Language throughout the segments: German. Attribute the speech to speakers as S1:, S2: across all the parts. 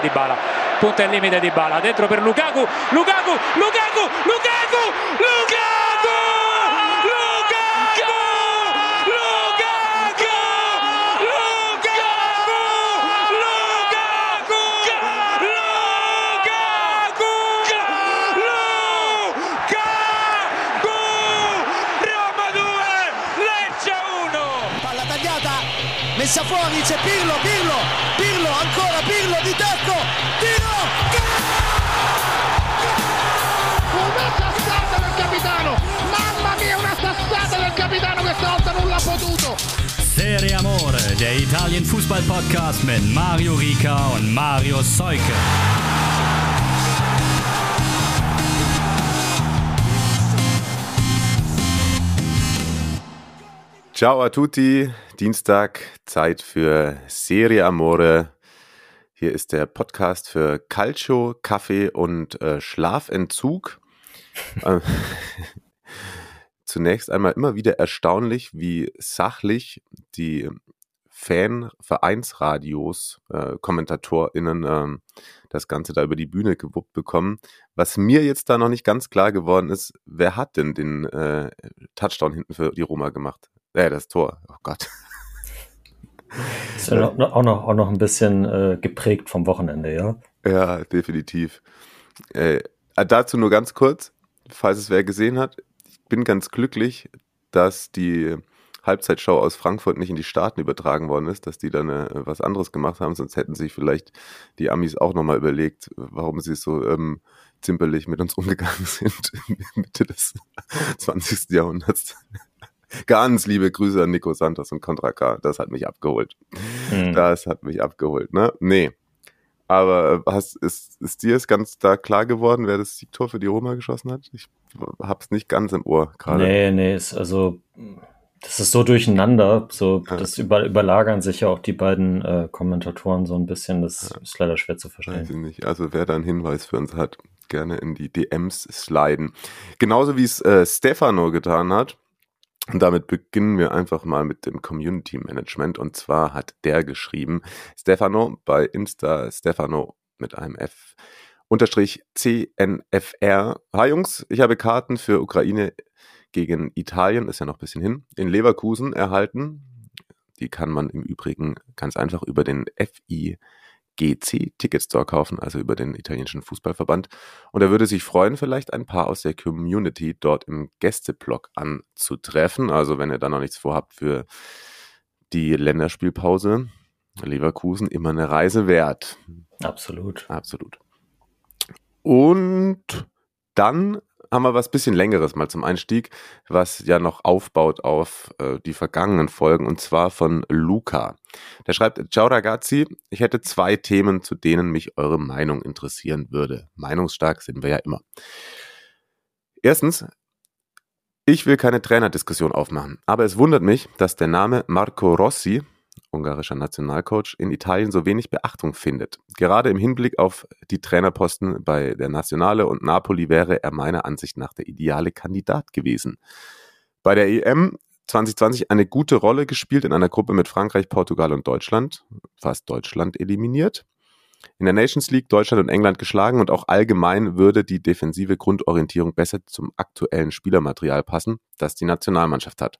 S1: Di Bala, punta al limite Di Bala, dentro per Lukaku, Lukaku, Lukaku, Lukaku, Lukaku! Lukaku! Lukaku! Lukaku! Lukaku! Lukaku! Roma 2, Lecce 1!
S2: Palla tagliata, messa fuori, c'è Pirlo, Pirlo di tacco, tiro,
S3: Una sassata del capitano! Mamma mia, una sassata del capitano questa volta non l'ha potuto!
S4: Serie Amore, der Italien Fußball Podcast mit Mario Rica und Mario Seuke.
S5: Ciao a tutti, Dienstag, Zeit für Serie Amore. Hier ist der Podcast für Calcio, Kaffee und äh, Schlafentzug. Ähm, Zunächst einmal immer wieder erstaunlich, wie sachlich die Fan-Vereinsradios, äh, KommentatorInnen ähm, das Ganze da über die Bühne gewuppt bekommen. Was mir jetzt da noch nicht ganz klar geworden ist, wer hat denn den äh, Touchdown hinten für die Roma gemacht? Äh, das Tor. Oh Gott.
S6: Ist ja noch, auch, noch, auch noch ein bisschen äh, geprägt vom Wochenende, ja?
S5: Ja, definitiv. Äh, dazu nur ganz kurz, falls es wer gesehen hat. Ich bin ganz glücklich, dass die Halbzeitshow aus Frankfurt nicht in die Staaten übertragen worden ist, dass die dann äh, was anderes gemacht haben, sonst hätten sich vielleicht die Amis auch nochmal überlegt, warum sie so ähm, zimperlich mit uns umgegangen sind Mitte des 20. Jahrhunderts. Ganz liebe Grüße an Nico Santos und Contra K. Das hat mich abgeholt.
S6: Hm.
S5: Das hat mich abgeholt, ne? Nee. Aber äh, hast, ist, ist dir es ganz da klar geworden, wer das Siegtor für die Roma geschossen hat? Ich hab's nicht ganz im Ohr gerade.
S6: Nee, nee, ist also, das ist so durcheinander, so,
S5: Ja.
S6: das über, überlagern sich ja auch die beiden äh, Kommentatoren so ein bisschen, das ist leider schwer zu verstehen.
S5: Also wer da einen Hinweis für uns hat, gerne in die DMs sliden. Genauso wie es äh, Stefano getan hat. Und damit beginnen wir einfach mal mit dem Community Management. Und zwar hat der geschrieben, Stefano bei Insta, Stefano mit einem F, unterstrich CNFR. Hi Jungs, ich habe Karten für Ukraine gegen Italien, ist ja noch ein bisschen hin, in Leverkusen erhalten. Die kann man im Übrigen ganz einfach über den FIGC Ticket Store kaufen, also über den italienischen Fußballverband. Und er würde sich freuen, vielleicht ein paar aus der Community dort im Gästeblock anzutreffen. Also wenn ihr da noch nichts vorhabt für die Länderspielpause, Leverkusen immer eine Reise wert.
S6: Absolut.
S5: Absolut. Und dann haben wir was bisschen längeres mal zum Einstieg, was ja noch aufbaut auf äh, die vergangenen Folgen und zwar von Luca. Der schreibt, Ciao ragazzi, ich hätte zwei Themen, zu denen mich eure Meinung interessieren würde. Meinungsstark sind wir ja immer. Erstens, ich will keine Trainerdiskussion aufmachen, aber es wundert mich, dass der Name Marco Rossi, ungarischer Nationalcoach, in Italien so wenig Beachtung findet. Gerade im Hinblick auf die Trainerposten bei der Nationale und Napoli wäre er meiner Ansicht nach der ideale Kandidat gewesen. Bei der EM 2020 eine gute Rolle gespielt in einer Gruppe mit Frankreich, Portugal und Deutschland, fast Deutschland eliminiert. In der Nations League Deutschland und England geschlagen und auch allgemein würde die defensive Grundorientierung besser zum aktuellen Spielermaterial passen, das die Nationalmannschaft hat.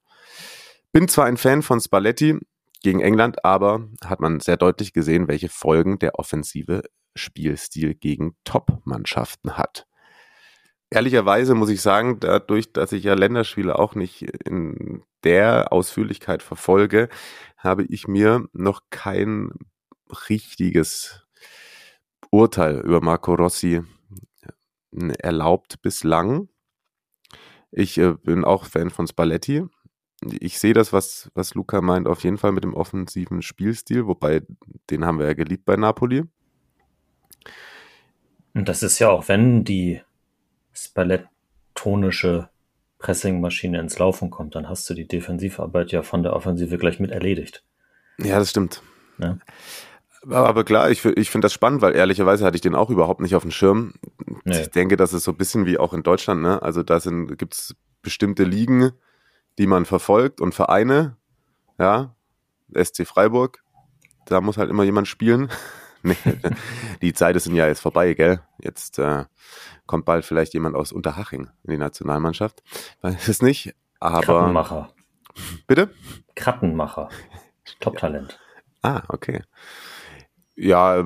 S5: Bin zwar ein Fan von Spalletti gegen England, aber hat man sehr deutlich gesehen, welche Folgen der offensive Spielstil gegen Top-Mannschaften hat. Ehrlicherweise muss ich sagen, dadurch, dass ich ja Länderspiele auch nicht in der Ausführlichkeit verfolge, habe ich mir noch kein richtiges Urteil über Marco Rossi äh, erlaubt bislang. Ich äh, bin auch Fan von Spalletti. Ich sehe das, was, was Luca meint, auf jeden Fall mit dem offensiven Spielstil, wobei den haben wir ja geliebt bei Napoli.
S6: Und das ist ja auch, wenn die spallettonische Pressingmaschine ins Laufen kommt, dann hast du die Defensivarbeit ja von der Offensive gleich mit erledigt.
S5: Ja, das stimmt.
S6: Ne?
S5: Aber, klar, ich, ich finde das spannend, weil ehrlicherweise hatte ich den auch überhaupt nicht auf dem Schirm.
S6: Nee.
S5: Ich denke, das ist so ein bisschen wie auch in Deutschland, ne? Also da sind, gibt's bestimmte Ligen, die man verfolgt und Vereine, ja, SC Freiburg, da muss halt immer jemand spielen. nee, die Zeit ist ein Jahr jetzt vorbei, gell? Jetzt äh, kommt bald vielleicht jemand aus Unterhaching in die Nationalmannschaft. Weiß es nicht, aber.
S6: Krattenmacher.
S5: Bitte?
S6: Krattenmacher. Top-Talent.
S5: Ah, okay. Ja,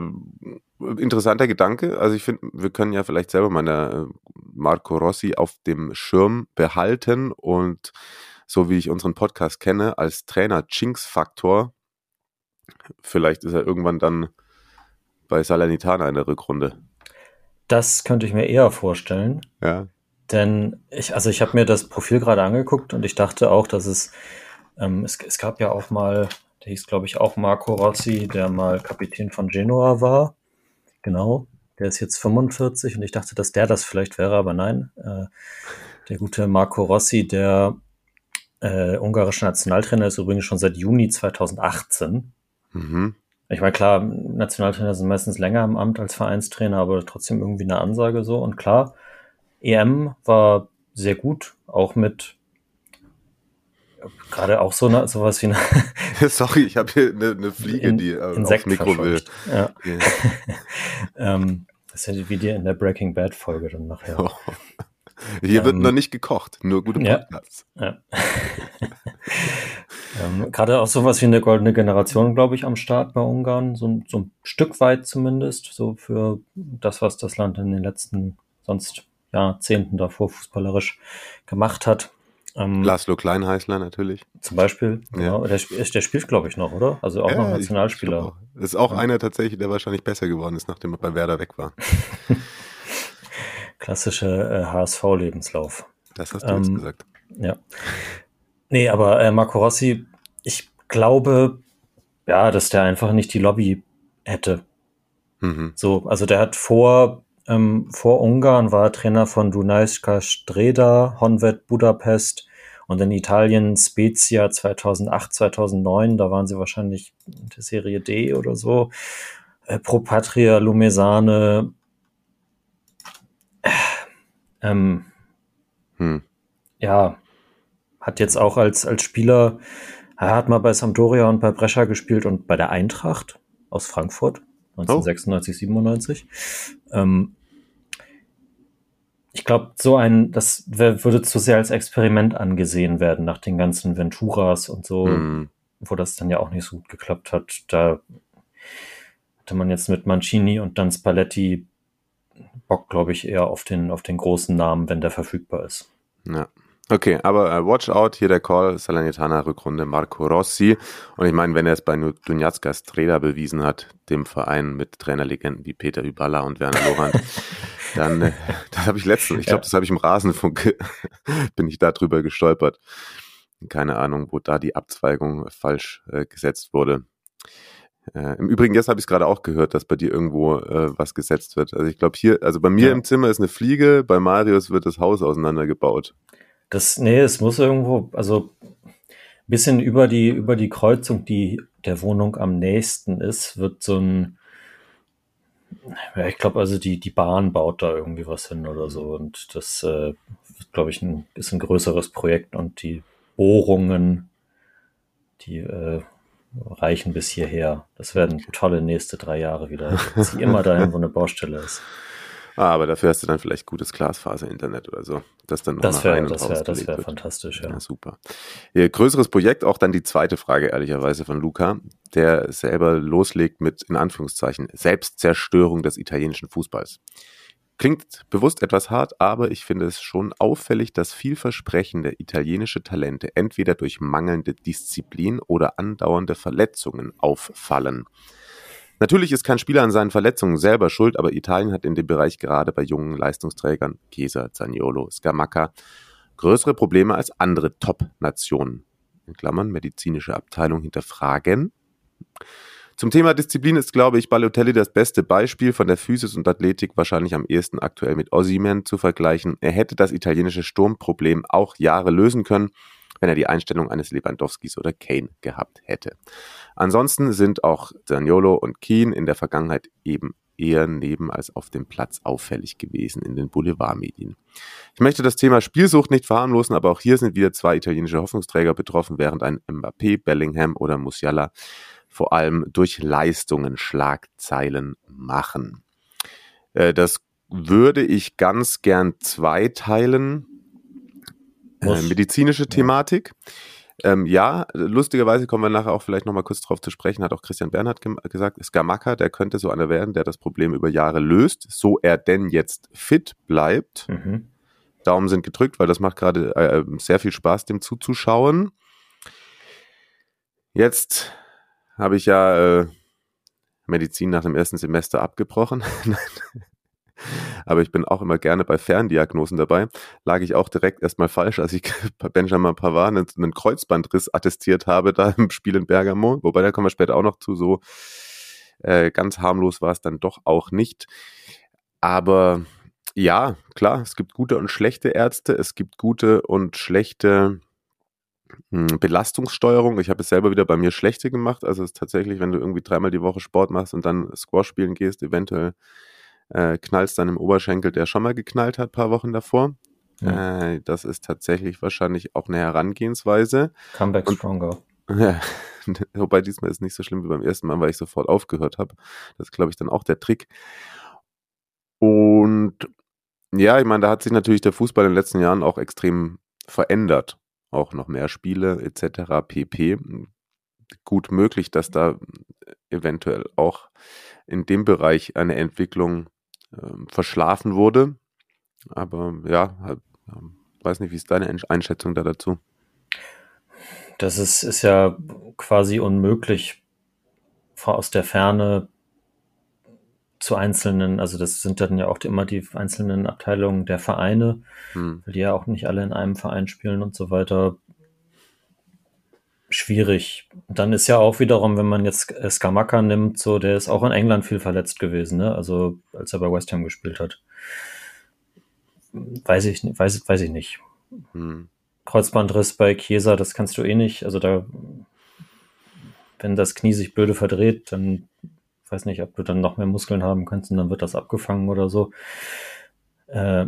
S5: interessanter Gedanke. Also ich finde, wir können ja vielleicht selber mal eine Marco Rossi auf dem Schirm behalten und so wie ich unseren Podcast kenne, als Trainer Jinx-Faktor. Vielleicht ist er irgendwann dann bei Salernitana in der Rückrunde.
S6: Das könnte ich mir eher vorstellen.
S5: Ja.
S6: Denn ich, also ich habe mir das Profil gerade angeguckt und ich dachte auch, dass es, ähm, es, es gab ja auch mal, der hieß glaube ich auch Marco Rossi, der mal Kapitän von Genoa war. Genau. Der ist jetzt 45 und ich dachte, dass der das vielleicht wäre, aber nein. Äh, der gute Marco Rossi, der äh, ungarische Nationaltrainer ist übrigens schon seit Juni 2018.
S5: Mhm.
S6: Ich meine, klar, Nationaltrainer sind meistens länger im Amt als Vereinstrainer, aber trotzdem irgendwie eine Ansage so. Und klar, EM war sehr gut, auch mit gerade auch so eine, sowas wie eine
S5: Sorry, ich habe hier eine, eine Fliege,
S6: In-
S5: die äh,
S6: Insekt
S5: aufs Mikro will.
S6: Ja.
S5: Ja.
S6: ähm, das ist wie dir in der Breaking Bad Folge dann nachher.
S5: Oh. Hier wird
S6: Ähm,
S5: noch nicht gekocht, nur gute
S6: ja.
S5: Podcasts.
S6: Ja. ähm, Gerade auch sowas wie eine goldene Generation, glaube ich, am Start bei Ungarn. So, ein- so ein Stück weit zumindest, so für das, was das Land in den letzten sonst Jahrzehnten davor fußballerisch gemacht hat. Ähm,
S5: Laszlo Kleinheißler natürlich.
S6: zum Beispiel, genau, der, der spielt, glaube ich, noch, oder? Also auch
S5: Ja,
S6: noch Nationalspieler.
S5: auch. Das ist auch einer tatsächlich, der wahrscheinlich besser geworden ist, nachdem er bei Werder weg war.
S6: Klassische äh, HSV-Lebenslauf.
S5: Das hast du jetzt
S6: Ähm,
S5: gesagt.
S6: Ja. Nee, aber äh, Marco Rossi, ich glaube, ja, dass der einfach nicht die Lobby hätte.
S5: Mhm.
S6: So, also der hat vor, ähm, vor Ungarn war er Trainer von Dunajska Streda, Honved Budapest und in Italien Spezia 2008, 2009, da waren sie wahrscheinlich in der Serie D oder so. Äh, Pro Patria, Lumesane, ähm,
S5: Hm.
S6: ja, hat jetzt auch als, als Spieler, er hat mal bei Sampdoria und bei Brescia gespielt und bei der Eintracht aus Frankfurt, 1996, 97. Ähm, ich glaube, so ein, das wär, würde zu sehr als Experiment angesehen werden nach den ganzen Venturas und so,
S5: Hm.
S6: wo das dann ja auch nicht so gut geklappt hat. Da hatte man jetzt mit Mancini und dann Spalletti Bock, glaube ich, eher auf den, auf den großen Namen, wenn der verfügbar ist.
S5: Ja. Okay, aber äh, watch out, hier der Call, Salernitana Rückrunde Marco Rossi. Und ich meine, wenn er es bei Dunjacka Streda bewiesen hat, dem Verein mit Trainerlegenden wie Peter Hyballa und Werner Lorand, dann, äh, das habe ich letztens, ich glaube, das habe ich im Rasenfunk, bin ich da drüber gestolpert. Keine Ahnung, wo da die Abzweigung falsch äh, gesetzt wurde. Äh, Im Übrigen, jetzt habe ich es gerade auch gehört, dass bei dir irgendwo äh, was gesetzt wird. Also ich glaube hier, also bei mir
S6: Ja.
S5: im Zimmer ist eine Fliege, bei Marius wird das Haus auseinandergebaut.
S6: Das, nee, es muss irgendwo, also ein bisschen über die, über die Kreuzung, die der Wohnung am nächsten ist, wird so ein, ja, ich glaube, also die, die Bahn baut da irgendwie was hin oder so. Und das, äh, glaube ich, ein, ist ein größeres Projekt und die Bohrungen, die äh, reichen bis hierher. Das werden tolle nächste drei Jahre wieder. Zieh immer dahin, wo eine Baustelle ist.
S5: Ah, aber dafür hast du dann vielleicht gutes Glasfaser-Internet oder so. Das dann noch
S6: Das wäre, das wäre, das
S5: wird.
S6: fantastisch, ja.
S5: Ja, super. Ja, größeres Projekt, auch dann die zweite Frage, ehrlicherweise, von Luca, der selber loslegt mit, in Anführungszeichen, Selbstzerstörung des italienischen Fußballs. Klingt bewusst etwas hart, aber ich finde es schon auffällig, dass vielversprechende italienische Talente entweder durch mangelnde Disziplin oder andauernde Verletzungen auffallen. Natürlich ist kein Spieler an seinen Verletzungen selber schuld, aber Italien hat in dem Bereich gerade bei jungen Leistungsträgern, Chiesa, Zaniolo, Scamacca, größere Probleme als andere Top-Nationen. In Klammern, medizinische Abteilung hinterfragen. Zum Thema Disziplin ist, glaube ich, Balotelli das beste Beispiel von der Physis und Athletik wahrscheinlich am ehesten aktuell mit Osimhen zu vergleichen. Er hätte das italienische Sturmproblem auch Jahre lösen können, wenn er die Einstellung eines Lewandowskis oder Kane gehabt hätte. Ansonsten sind auch Zaniolo und Keane in der Vergangenheit eben eher neben als auf dem Platz auffällig gewesen in den Boulevardmedien. Ich möchte das Thema Spielsucht nicht verharmlosen, aber auch hier sind wieder zwei italienische Hoffnungsträger betroffen, während ein Mbappé, Bellingham oder Musiala vor allem durch Leistungen Schlagzeilen machen. Äh, das würde ich ganz gern zweiteilen. Äh, medizinische Thematik. Ähm, ja, lustigerweise kommen wir nachher auch vielleicht nochmal kurz drauf zu sprechen, hat auch Christian Bernhard gesagt, Skamaka, der könnte so einer werden, der das Problem über Jahre löst, so er denn jetzt fit bleibt. Mhm. Daumen sind gedrückt, weil das macht gerade äh, sehr viel Spaß, dem zuzuschauen. Jetzt habe ich ja äh, Medizin nach dem ersten Semester abgebrochen. Aber ich bin auch immer gerne bei Ferndiagnosen dabei. Lag ich auch direkt erstmal falsch, als ich bei Benjamin Pavard einen, einen Kreuzbandriss attestiert habe, da im Spiel in Bergamo. Wobei, da kommen wir später auch noch zu. So äh, ganz harmlos war es dann doch auch nicht. Aber ja, klar, es gibt gute und schlechte Ärzte, es gibt gute und schlechte hm, Belastungssteuerung. Ich habe es selber wieder bei mir schlechte gemacht. Also es ist tatsächlich, wenn du irgendwie dreimal die Woche Sport machst und dann Squash spielen gehst, eventuell äh, knallst dann im Oberschenkel, der schon mal geknallt hat, paar Wochen davor. Ja. Äh, das ist tatsächlich wahrscheinlich auch eine Herangehensweise.
S6: Comeback und, stronger.
S5: Ja, wobei diesmal ist nicht so schlimm wie beim ersten Mal, weil ich sofort aufgehört habe. Das ist, glaube ich, dann auch der Trick. Und ja, ich meine, da hat sich natürlich der Fußball in den letzten Jahren auch extrem verändert. Auch noch mehr Spiele etc. pp. Gut möglich, dass da eventuell auch in dem Bereich eine Entwicklung ähm, verschlafen wurde. Aber ja, halt, weiß nicht, wie ist deine Einschätzung da dazu?
S6: Das ist, ist ja quasi unmöglich, aus der Ferne zu einzelnen, also das sind dann ja auch immer die einzelnen Abteilungen der Vereine, hm. weil die ja auch nicht alle in einem Verein spielen und so weiter. Schwierig. Dann ist ja auch wiederum, wenn man jetzt Skamaka nimmt, so, der ist auch in England viel verletzt gewesen, ne? Also als er bei West Ham gespielt hat. Weiß ich, weiß, weiß ich nicht. Hm. Kreuzbandriss bei Chiesa, das kannst du eh nicht. Also da, wenn das Knie sich blöde verdreht, dann weiß nicht, ob du dann noch mehr Muskeln haben kannst und dann wird das abgefangen oder so. Äh,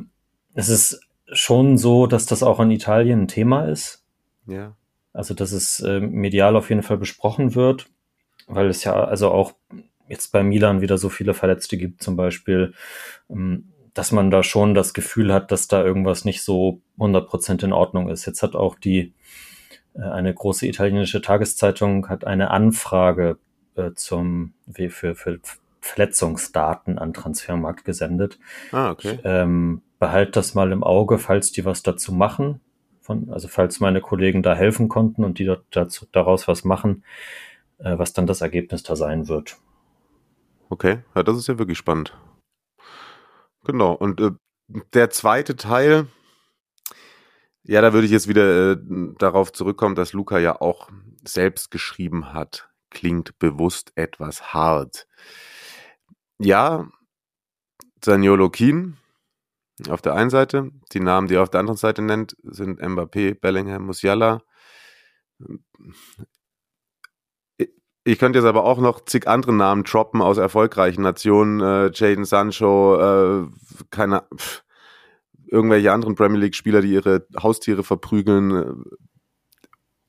S6: es ist schon so, dass das auch in Italien ein Thema ist.
S5: Ja.
S6: Also, dass es äh, medial auf jeden Fall besprochen wird, weil es ja also auch jetzt bei Milan wieder so viele Verletzte gibt, zum Beispiel, ähm, dass man da schon das Gefühl hat, dass da irgendwas nicht so 100% in Ordnung ist. Jetzt hat auch die äh, eine große italienische Tageszeitung hat eine Anfrage äh, zum wie für, für Verletzungsdaten an Transfermarkt gesendet.
S5: Ah, okay.
S6: ähm, behalt das mal im Auge, falls die was dazu machen. Von, also falls meine Kollegen da helfen konnten und die dazu, daraus was machen, äh, was dann das Ergebnis da sein wird.
S5: Okay, ja, das ist ja wirklich spannend. Genau, und äh, der zweite Teil, ja, da würde ich jetzt wieder äh, darauf zurückkommen, dass Luca ja auch selbst geschrieben hat klingt bewusst etwas hart. Ja, Zaniolo Keen auf der einen Seite, die Namen, die er auf der anderen Seite nennt, sind Mbappé, Bellingham, Musiala. Ich könnte jetzt aber auch noch zig andere Namen droppen aus erfolgreichen Nationen, äh, Jaden Sancho, äh, keine, pff, irgendwelche anderen Premier League Spieler, die ihre Haustiere verprügeln,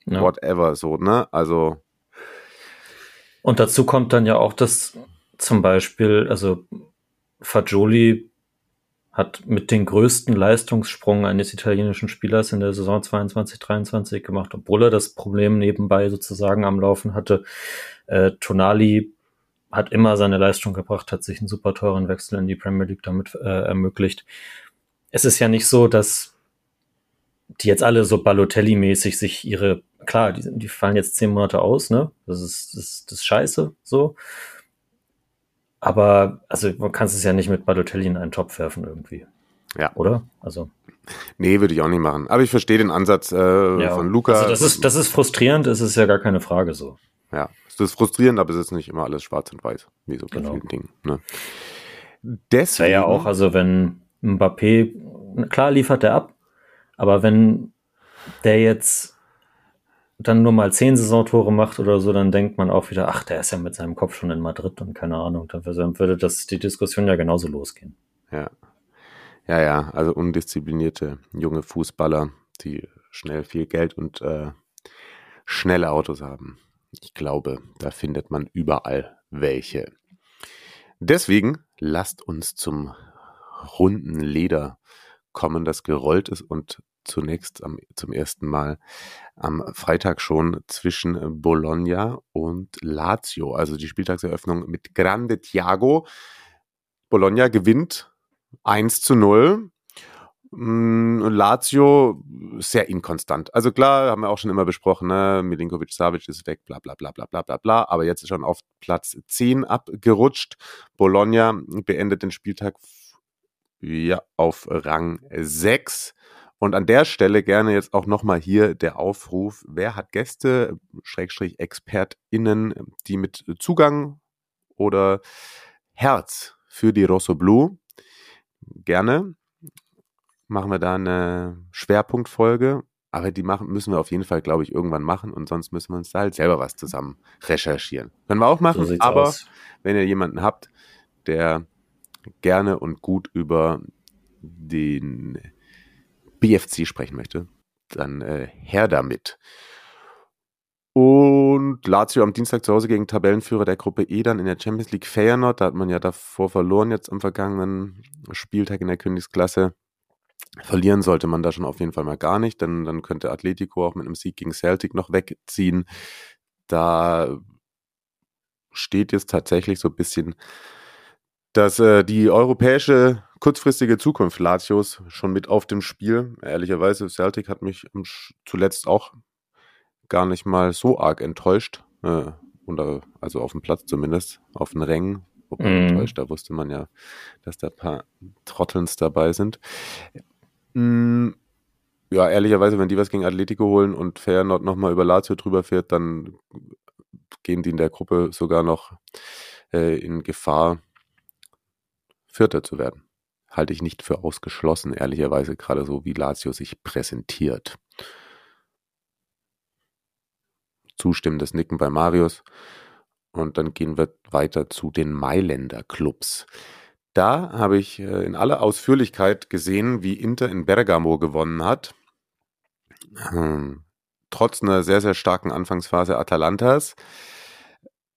S5: äh, ja. whatever, so, ne? Also
S6: und dazu kommt dann ja auch, dass zum Beispiel, also Fagioli hat mit den größten Leistungssprung eines italienischen Spielers in der Saison 22-23 gemacht, obwohl er das Problem nebenbei sozusagen am Laufen hatte. Äh, Tonali hat immer seine Leistung gebracht, hat sich einen super teuren Wechsel in die Premier League damit äh, ermöglicht. Es ist ja nicht so, dass die jetzt alle so Balotelli-mäßig sich ihre, klar, die, die fallen jetzt zehn Monate aus, ne? Das ist, das, das ist scheiße, so. Aber, also, man kann es ja nicht mit Balotelli in einen Topf werfen irgendwie.
S5: Ja.
S6: Oder? Also.
S5: Nee, würde ich auch nicht machen. Aber ich verstehe den Ansatz äh, ja. von Luca.
S6: Also das ist, das ist frustrierend, es ist ja gar keine Frage so.
S5: Ja, es ist frustrierend, aber es ist nicht immer alles schwarz und weiß, wie so bei genau. vielen Dingen. Ne?
S6: Deswegen. Ja, ja auch, also wenn Mbappé, klar liefert er ab, aber wenn der jetzt dann nur mal zehn Saisontore macht oder so, dann denkt man auch wieder, ach, der ist ja mit seinem Kopf schon in Madrid und keine Ahnung. Dann würde das die Diskussion ja genauso losgehen.
S5: Ja. Ja, ja, also undisziplinierte junge Fußballer, die schnell viel Geld und äh, schnelle Autos haben. ich glaube, da findet man überall welche. Deswegen lasst uns zum runden Leder kommen, das gerollt ist und zunächst am, zum ersten Mal am Freitag schon zwischen Bologna und Lazio. Also die Spieltagseröffnung mit Grande Thiago. Bologna gewinnt 1 zu 0. Mm, Lazio sehr inkonstant. Also klar, haben wir auch schon immer besprochen, ne? Milinkovic Savic ist weg, bla bla bla bla bla bla bla, aber jetzt ist schon auf Platz 10 abgerutscht. Bologna beendet den Spieltag ja, auf Rang 6. Und an der Stelle gerne jetzt auch nochmal hier der Aufruf, wer hat Gäste, Schrägstrich ExpertInnen, die mit Zugang oder Herz für die Rosso Blue, gerne machen wir da eine Schwerpunktfolge. Aber die machen, müssen wir auf jeden Fall, glaube ich, irgendwann machen und sonst müssen wir uns da halt selber was zusammen recherchieren. Können wir auch machen, so aber aus. wenn ihr jemanden habt, der gerne und gut über den BFC sprechen möchte, dann äh, her damit. Und Lazio am Dienstag zu Hause gegen Tabellenführer der Gruppe E dann in der Champions League Feyenoord. Da hat man ja davor verloren jetzt am vergangenen Spieltag in der Königsklasse. Verlieren sollte man da schon auf jeden Fall mal gar nicht, denn dann könnte Atletico auch mit einem Sieg gegen Celtic noch wegziehen. Da steht jetzt tatsächlich so ein bisschen dass äh, die europäische kurzfristige Zukunft Latios schon mit auf dem Spiel. Ehrlicherweise, Celtic hat mich zuletzt auch gar nicht mal so arg enttäuscht. Äh, oder, also auf dem Platz zumindest, auf den Rängen. Wobei mm. enttäuscht, da wusste man ja, dass da ein paar Trottelns dabei sind. Mm, ja, ehrlicherweise, wenn die was gegen Atletico holen und Feyenoord nochmal über Lazio drüber fährt, dann gehen die in der Gruppe sogar noch äh, in Gefahr, Vierter zu werden. Halte ich nicht für ausgeschlossen, ehrlicherweise, gerade so wie Lazio sich präsentiert. Zustimmendes Nicken bei Marius. Und dann gehen wir weiter zu den Mailänder Clubs. Da habe ich äh, in aller Ausführlichkeit gesehen, wie Inter in Bergamo gewonnen hat. Ähm, trotz einer sehr, sehr starken Anfangsphase Atalantas.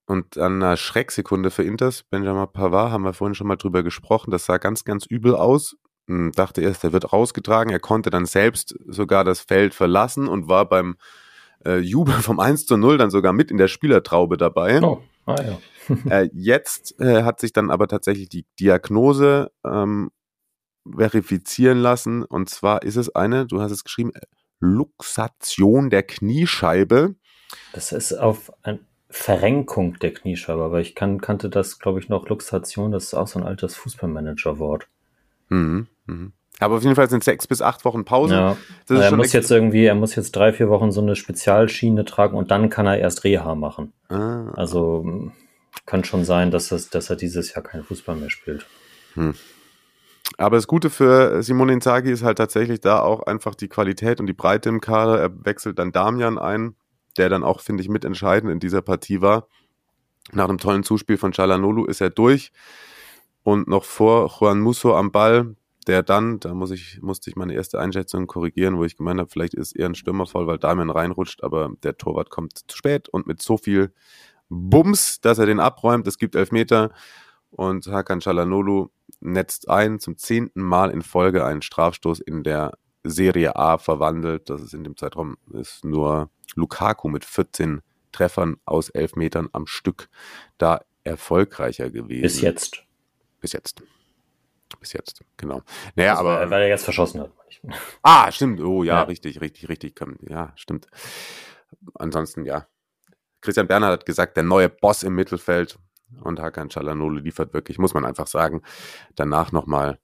S5: Und an einer Schrecksekunde für Inters, Benjamin Pavard, haben wir vorhin schon mal drüber gesprochen. Das sah ganz, ganz übel aus. Hm, dachte erst, er wird rausgetragen. Er konnte dann selbst sogar das Feld verlassen und war beim äh, Jubel vom 1 zu 0 dann sogar mit in der Spielertraube dabei. Oh, ah ja. äh, jetzt äh, hat sich dann aber tatsächlich die Diagnose ähm, verifizieren lassen. Und zwar ist es eine, du hast es geschrieben, Luxation der Kniescheibe.
S6: Das ist auf ein Verrenkung der Kniescheibe, aber ich kann, kannte das, glaube ich, noch Luxation, das ist auch so ein altes Fußballmanager-Wort.
S5: Mhm, mhm. Aber auf jeden Fall sind sechs bis acht Wochen Pause. Ja.
S6: er muss jetzt irgendwie, er muss jetzt drei, vier Wochen so eine Spezialschiene tragen und dann kann er erst Reha machen. Ah. Also kann schon sein, dass, das, dass er dieses Jahr kein Fußball mehr spielt. Hm.
S5: Aber das Gute für Simone Inzaghi ist halt tatsächlich da auch einfach die Qualität und die Breite im Kader. Er wechselt dann Damian ein, der dann auch, finde ich, mitentscheidend in dieser Partie war. Nach einem tollen Zuspiel von Chalanolu ist er durch und noch vor Juan Musso am Ball, der dann, da muss ich, musste ich meine erste Einschätzung korrigieren, wo ich gemeint habe, vielleicht ist eher ein Stürmer voll, weil Damian reinrutscht, aber der Torwart kommt zu spät und mit so viel Bums, dass er den abräumt. Es gibt Elfmeter und Hakan Chalanolu netzt ein, zum zehnten Mal in Folge einen Strafstoß in der Serie A verwandelt. Das ist in dem Zeitraum ist nur Lukaku mit 14 Treffern aus 11 Metern am Stück da erfolgreicher gewesen.
S6: Bis jetzt.
S5: Bis jetzt. Bis jetzt, genau. Naja,
S6: also,
S5: aber.
S6: Weil er jetzt verschossen hat.
S5: Ah, stimmt. Oh ja, ja. richtig, richtig, richtig. Ja, stimmt. Ansonsten, ja. Christian Bernhard hat gesagt, der neue Boss im Mittelfeld und Hakan Chalanolo liefert wirklich, muss man einfach sagen, danach nochmal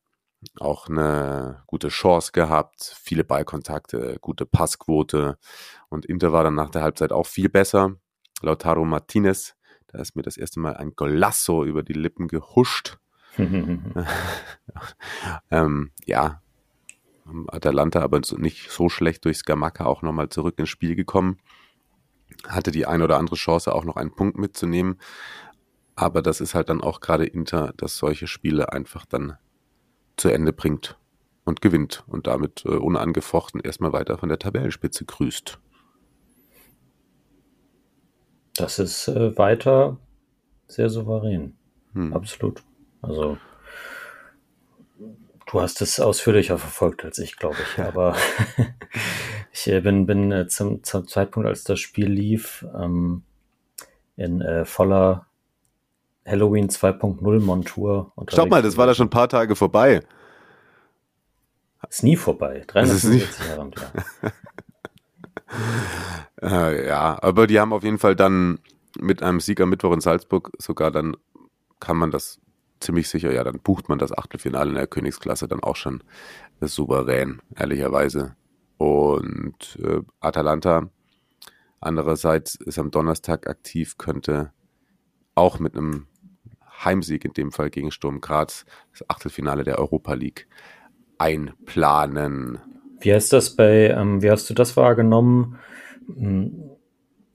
S5: auch eine gute Chance gehabt, viele Ballkontakte, gute Passquote und Inter war dann nach der Halbzeit auch viel besser. Lautaro Martinez, da ist mir das erste Mal ein Golasso über die Lippen gehuscht. ähm, ja, Atalanta aber nicht so schlecht durch Scamacca auch nochmal zurück ins Spiel gekommen. Hatte die ein oder andere Chance auch noch einen Punkt mitzunehmen. Aber das ist halt dann auch gerade Inter, dass solche Spiele einfach dann zu Ende bringt und gewinnt und damit äh, unangefochten erstmal weiter von der Tabellenspitze grüßt.
S6: Das ist äh, weiter sehr souverän. Hm. Absolut. Also du hast es ausführlicher verfolgt als ich, glaube ich. Aber ich äh, bin, bin äh, zum, zum, Zeitpunkt, als das Spiel lief, ähm, in äh, voller Halloween 2.0 Montur.
S5: Stopp mal, das war da schon ein paar Tage vorbei.
S6: Ist nie vorbei. 345 Jahre und
S5: ja. ja, aber die haben auf jeden Fall dann mit einem Sieg am Mittwoch in Salzburg sogar dann kann man das ziemlich sicher, ja, dann bucht man das Achtelfinale in der Königsklasse dann auch schon souverän, ehrlicherweise. Und äh, Atalanta andererseits ist am Donnerstag aktiv, könnte auch mit einem Heimsieg in dem Fall gegen Sturm Graz das Achtelfinale der Europa League einplanen.
S6: Wie heißt das bei, ähm, wie hast du das wahrgenommen? Hm,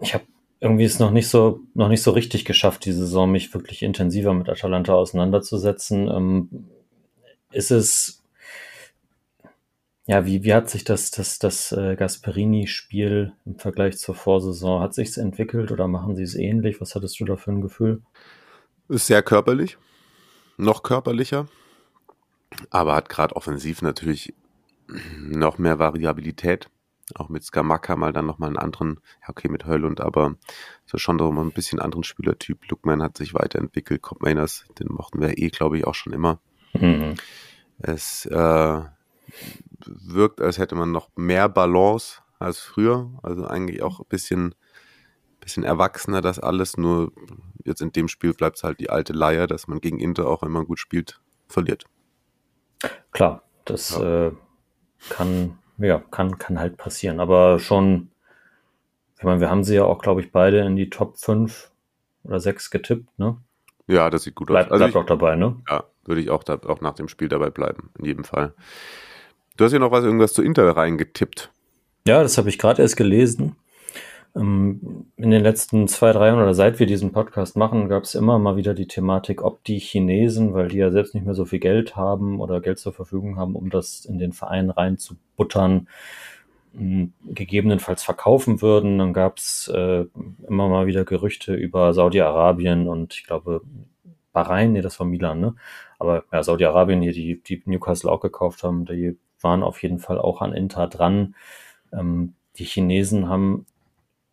S6: ich habe irgendwie es noch nicht so, noch nicht so richtig geschafft, die Saison mich wirklich intensiver mit Atalanta auseinanderzusetzen. Ähm, ist es, ja, wie, wie hat sich das, das, das äh, Gasperini-Spiel im Vergleich zur Vorsaison, hat sich's entwickelt oder machen sie es ähnlich? Was hattest du da für ein Gefühl?
S5: Ist sehr körperlich, noch körperlicher, aber hat gerade offensiv natürlich noch mehr Variabilität auch mit Skamaka mal dann nochmal einen anderen, ja okay, mit Höllund, aber so schon noch mal ein bisschen anderen Spielertyp. Lookman hat sich weiterentwickelt, Cobb Mainers, den mochten wir eh, glaube ich, auch schon immer. Mhm. Es äh, wirkt, als hätte man noch mehr Balance als früher, also eigentlich auch ein bisschen, bisschen erwachsener das alles, nur jetzt in dem Spiel bleibt es halt die alte Leier, dass man gegen Inter auch, wenn man gut spielt, verliert.
S6: Klar, das ja. äh, kann ja, kann, kann halt passieren. Aber schon, ich meine, wir haben sie ja auch, glaube ich, beide in die Top 5 oder 6 getippt, ne?
S5: Ja, das sieht gut
S6: Bleib, aus. Also bleibt auch dabei, ne?
S5: Ja, würde ich auch, da, auch nach dem Spiel dabei bleiben, in jedem Fall. Du hast ja noch was irgendwas zu Inter reingetippt.
S6: Ja, das habe ich gerade erst gelesen. Ähm, in den letzten zwei, drei Jahren oder seit wir diesen Podcast machen, gab es immer mal wieder die Thematik, ob die Chinesen, weil die ja selbst nicht mehr so viel Geld haben oder Geld zur Verfügung haben, um das in den Verein reinzubuttern, gegebenenfalls verkaufen würden. Dann gab es äh, immer mal wieder Gerüchte über Saudi-Arabien und ich glaube Bahrain, nee, das war Milan, ne? Aber ja, Saudi-Arabien hier, die, die Newcastle auch gekauft haben, die waren auf jeden Fall auch an Inter dran. Ähm, die Chinesen haben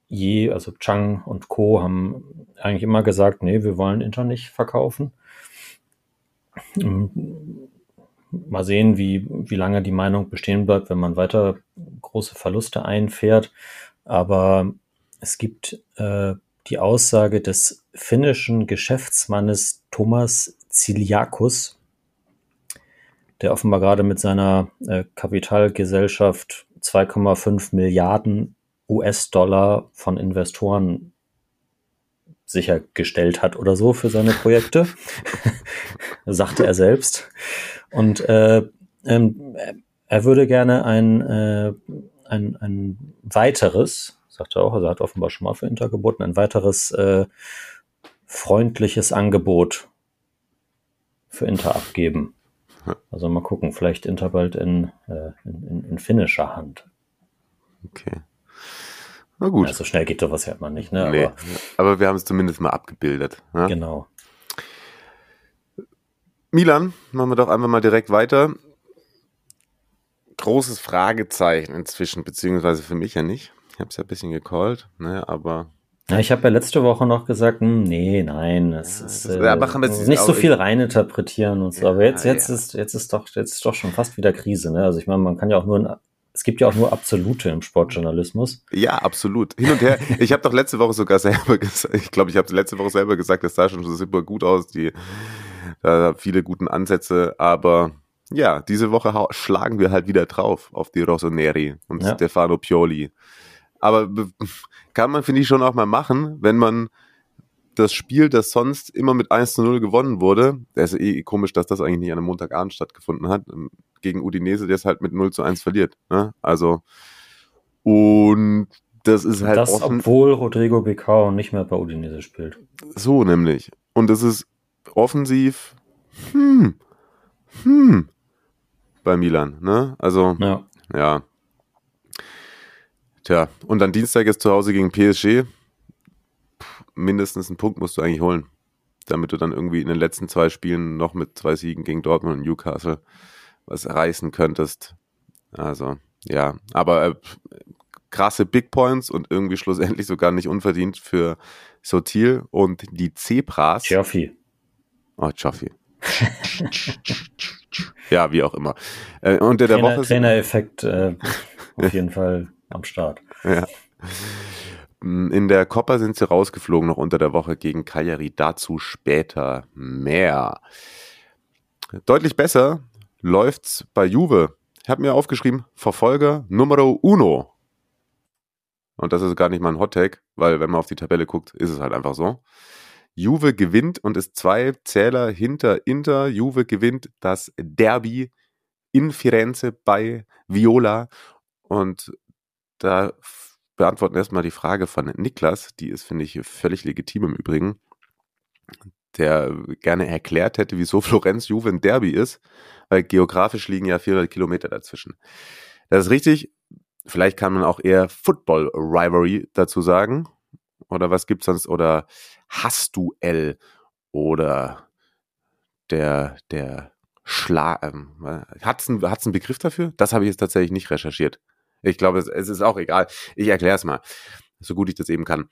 S6: je, also Chang und Co. haben eigentlich immer gesagt, nee, wir wollen Inter nicht verkaufen. Ähm, mal sehen, wie, wie lange die Meinung bestehen bleibt, wenn man weiter große Verluste einfährt. Aber es gibt äh, die Aussage des finnischen Geschäftsmannes Thomas Ziliakus, der offenbar gerade mit seiner äh, Kapitalgesellschaft 2,5 Milliarden US-Dollar von Investoren sichergestellt hat oder so für seine Projekte, sagte er selbst. Und äh, ähm, er würde gerne ein, äh, ein, ein weiteres, sagt er auch, also er hat offenbar schon mal für Inter geboten, ein weiteres äh, freundliches Angebot für Inter abgeben. Also mal gucken, vielleicht Inter bald in, äh, in, in, in finnischer Hand.
S5: Okay. Na gut.
S6: Ja, so schnell geht sowas ja immer nicht, ne?
S5: Nee, aber, aber wir haben es zumindest mal abgebildet. Ne?
S6: Genau.
S5: Milan, machen wir doch einfach mal direkt weiter. Großes Fragezeichen inzwischen, beziehungsweise für mich ja nicht. Ich habe es ja ein bisschen gecallt, ne, aber
S6: ja, ich habe ja letzte Woche noch gesagt, hm, nee, nein, es ja, ist, äh, ja, nicht so viel reininterpretieren und so. Ja, aber jetzt, jetzt ist, jetzt ist doch, jetzt ist doch schon fast wieder Krise, ne? Also ich meine, man kann ja auch nur es gibt ja auch nur Absolute im Sportjournalismus.
S5: Ja, absolut. Hin und her. Ich habe doch letzte Woche sogar selber gesagt, ich glaube, ich habe letzte Woche selber gesagt, das sah schon super gut aus, die da viele guten Ansätze, aber ja, diese Woche schlagen wir halt wieder drauf auf die Rossoneri und ja. Stefano Pioli. Aber kann man, finde ich, schon auch mal machen, wenn man das Spiel, das sonst immer mit 1 zu 0 gewonnen wurde, das ist eh komisch, dass das eigentlich nicht an einem Montagabend stattgefunden hat, ähm, gegen Udinese, der es halt mit 0 zu 1 verliert. Ne? Also, und das ist halt.
S6: Das, offen, obwohl Rodrigo Becao nicht mehr bei Udinese spielt.
S5: So nämlich. Und das ist offensiv, hm, hm, bei Milan, ne? Also, ja. ja. Tja, und dann Dienstag ist zu Hause gegen PSG mindestens einen Punkt musst du eigentlich holen, damit du dann irgendwie in den letzten zwei Spielen noch mit zwei Siegen gegen Dortmund und Newcastle was reißen könntest. Also, ja, aber äh, krasse Big Points und irgendwie schlussendlich sogar nicht unverdient für Sotil und die Zebras.
S6: Joffi.
S5: Oh, Joffi. ja, wie auch immer. Äh, unter der
S6: Trainer,
S5: Woche.
S6: Trainereffekt äh, auf jeden Fall am Start.
S5: Ja. In der Coppa sind sie rausgeflogen noch unter der Woche gegen Cagliari. Dazu später mehr. Deutlich besser läuft's bei Juve. Ich habe mir aufgeschrieben, Verfolger Numero uno. Und das ist gar nicht mal ein Hottag, weil wenn man auf die Tabelle guckt, ist es halt einfach so. Juve gewinnt und ist zwei Zähler hinter Inter. Juve gewinnt das Derby in Firenze bei Viola. Und da beantworten erstmal die Frage von Niklas, die ist, finde ich, völlig legitim im Übrigen, der gerne erklärt hätte, wieso Florenz Juve ein Derby ist, weil geografisch liegen ja 400 Kilometer dazwischen. Das ist richtig. Vielleicht kann man auch eher Football Rivalry dazu sagen. Oder was gibt's sonst? Oder Hassduell oder der, der Schlag. Ähm, hat's einen, einen Begriff dafür? Das habe ich jetzt tatsächlich nicht recherchiert. Ich glaube, es, es ist auch egal. Ich erkläre es mal, so gut ich das eben kann.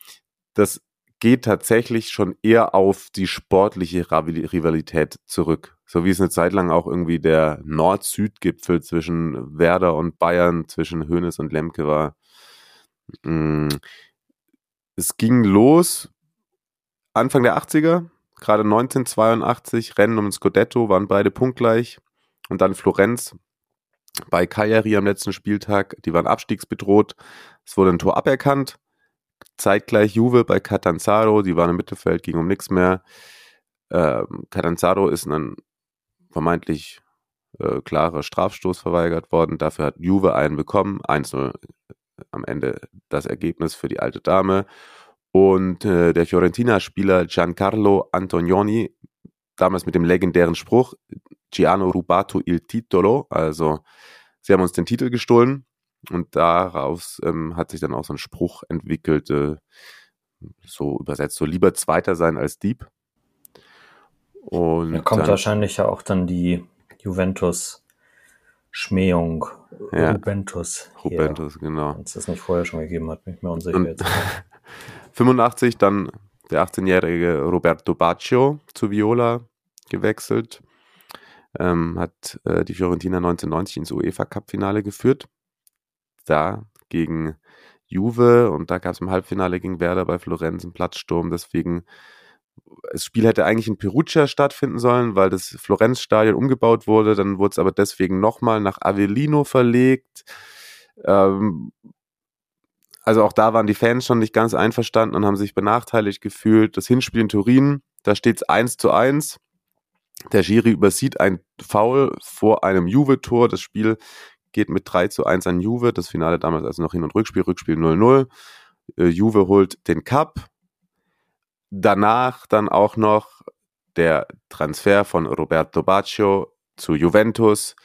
S5: Das geht tatsächlich schon eher auf die sportliche Rivalität zurück. So wie es eine Zeit lang auch irgendwie der Nord-Süd-Gipfel zwischen Werder und Bayern, zwischen Hoeneß und Lemke war. Mm. Es ging los Anfang der 80er, gerade 1982, Rennen um Scudetto, waren beide punktgleich. Und dann Florenz bei Cagliari am letzten Spieltag, die waren abstiegsbedroht. Es wurde ein Tor aberkannt. Zeitgleich Juve bei Catanzaro, die waren im Mittelfeld, ging um nichts mehr. Ähm, Catanzaro ist ein vermeintlich äh, klarer Strafstoß verweigert worden. Dafür hat Juve einen bekommen. 1-0 am Ende das Ergebnis für die alte Dame. Und äh, der Fiorentina-Spieler Giancarlo Antonioni, damals mit dem legendären Spruch, Giano rubato il titolo, also sie haben uns den Titel gestohlen. Und daraus ähm, hat sich dann auch so ein Spruch entwickelt, äh, so übersetzt, so lieber Zweiter sein als Dieb.
S6: Und da kommt dann, wahrscheinlich ja auch dann die Juventus Schmähung.
S5: Ja,
S6: Juventus.
S5: Juventus, genau.
S6: Wenn es das nicht vorher schon gegeben hat, bin ich mir unsicher
S5: Und
S6: jetzt.
S5: 85 dann der 18-jährige Roberto Baccio zu Viola gewechselt. Ähm, hat äh, die Fiorentina 1990 ins UEFA Cup Finale geführt da gegen Juve und da gab es im Halbfinale gegen Werder bei Florenz einen Platzsturm. Deswegen, das Spiel hätte eigentlich in Perugia stattfinden sollen, weil das Florenz-Stadion umgebaut wurde. Dann wurde es aber deswegen nochmal nach Avellino verlegt. Ähm, also auch da waren die Fans schon nicht ganz einverstanden und haben sich benachteiligt gefühlt. Das Hinspiel in Turin, da steht es 1 zu 1. Der Schiri übersieht ein Foul vor einem Juve-Tor. Das Spiel geht mit 3 zu 1 an Juve. Das Finale damals also noch Hin- und Rückspiel, Rückspiel 0-0. Äh, Juve holt den Cup. Danach dann auch noch der Transfer von Roberto Baccio zu Juventus.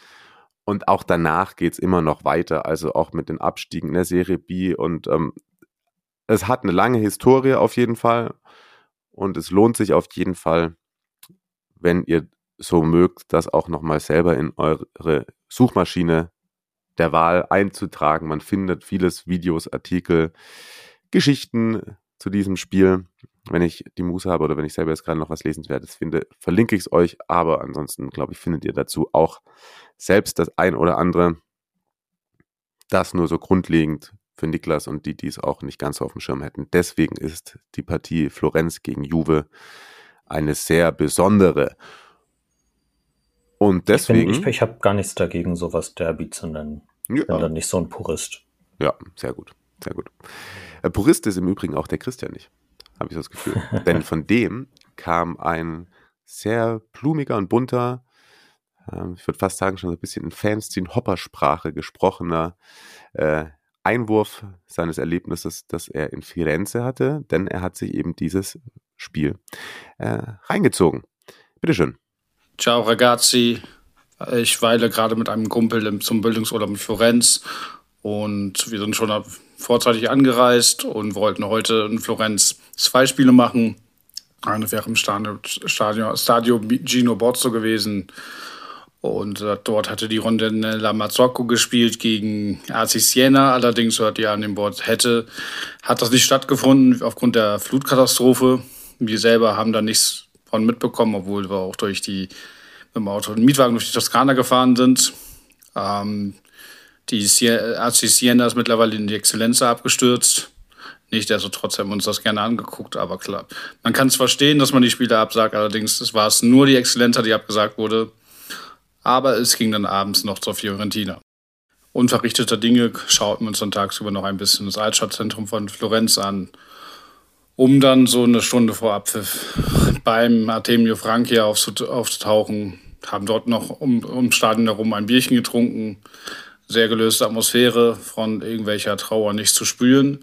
S5: Und auch danach geht es immer noch weiter, also auch mit den Abstiegen in der Serie B. Und ähm, es hat eine lange Historie auf jeden Fall. Und es lohnt sich auf jeden Fall, wenn ihr so mögt, das auch nochmal selber in eure Suchmaschine der Wahl einzutragen. Man findet vieles, Videos, Artikel, Geschichten zu diesem Spiel. Wenn ich die Muße habe oder wenn ich selber jetzt gerade noch was Lesenswertes finde, verlinke ich es euch. Aber ansonsten, glaube ich, findet ihr dazu auch selbst das ein oder andere. Das nur so grundlegend für Niklas und die, die es auch nicht ganz auf dem Schirm hätten. Deswegen ist die Partie Florenz gegen Juve eine sehr besondere. Und deswegen.
S6: Ich, ich, ich habe gar nichts dagegen, sowas Derby zu nennen. Ja. Bin dann nicht so ein Purist.
S5: Ja, sehr gut. Sehr gut. Äh, Purist ist im Übrigen auch der Christian nicht, habe ich das Gefühl. Denn von dem kam ein sehr blumiger und bunter, äh, ich würde fast sagen, schon so ein bisschen in Fanszene-Hoppersprache gesprochener äh, Einwurf seines Erlebnisses, das er in Firenze hatte, denn er hat sich eben dieses Spiel äh, reingezogen. Bitteschön.
S7: Ciao ragazzi, ich weile gerade mit einem Kumpel zum Bildungsurlaub in Florenz und wir sind schon vorzeitig angereist und wollten heute in Florenz zwei Spiele machen. Eine wäre im Stadion, Stadio Gino Bozzo gewesen. Und äh, dort hatte die Rondinella Mazzocco gespielt gegen AC Siena. Allerdings, hört ihr an dem Board hätte, hat das nicht stattgefunden aufgrund der Flutkatastrophe. Wir selber haben da nichts von mitbekommen, obwohl wir auch durch die, mit dem Auto und Mietwagen durch die Toskana gefahren sind. Ähm, die AC Siena ist mittlerweile in die Exzellenz abgestürzt. Nichtsdestotrotz haben wir uns das gerne angeguckt, aber klar. Man kann es verstehen, dass man die Spiele absagt, allerdings war es nur die Exzellenza, die abgesagt wurde. Aber es ging dann abends noch zur Fiorentina. Unverrichteter Dinge schauten wir uns dann tagsüber noch ein bisschen das Altstadtzentrum von Florenz an, um dann so eine Stunde vor Abpfiff beim Artemio Frankia aufzutauchen. Haben dort noch um, um Stadion herum ein Bierchen getrunken. Sehr gelöste Atmosphäre, von irgendwelcher Trauer nicht zu spüren.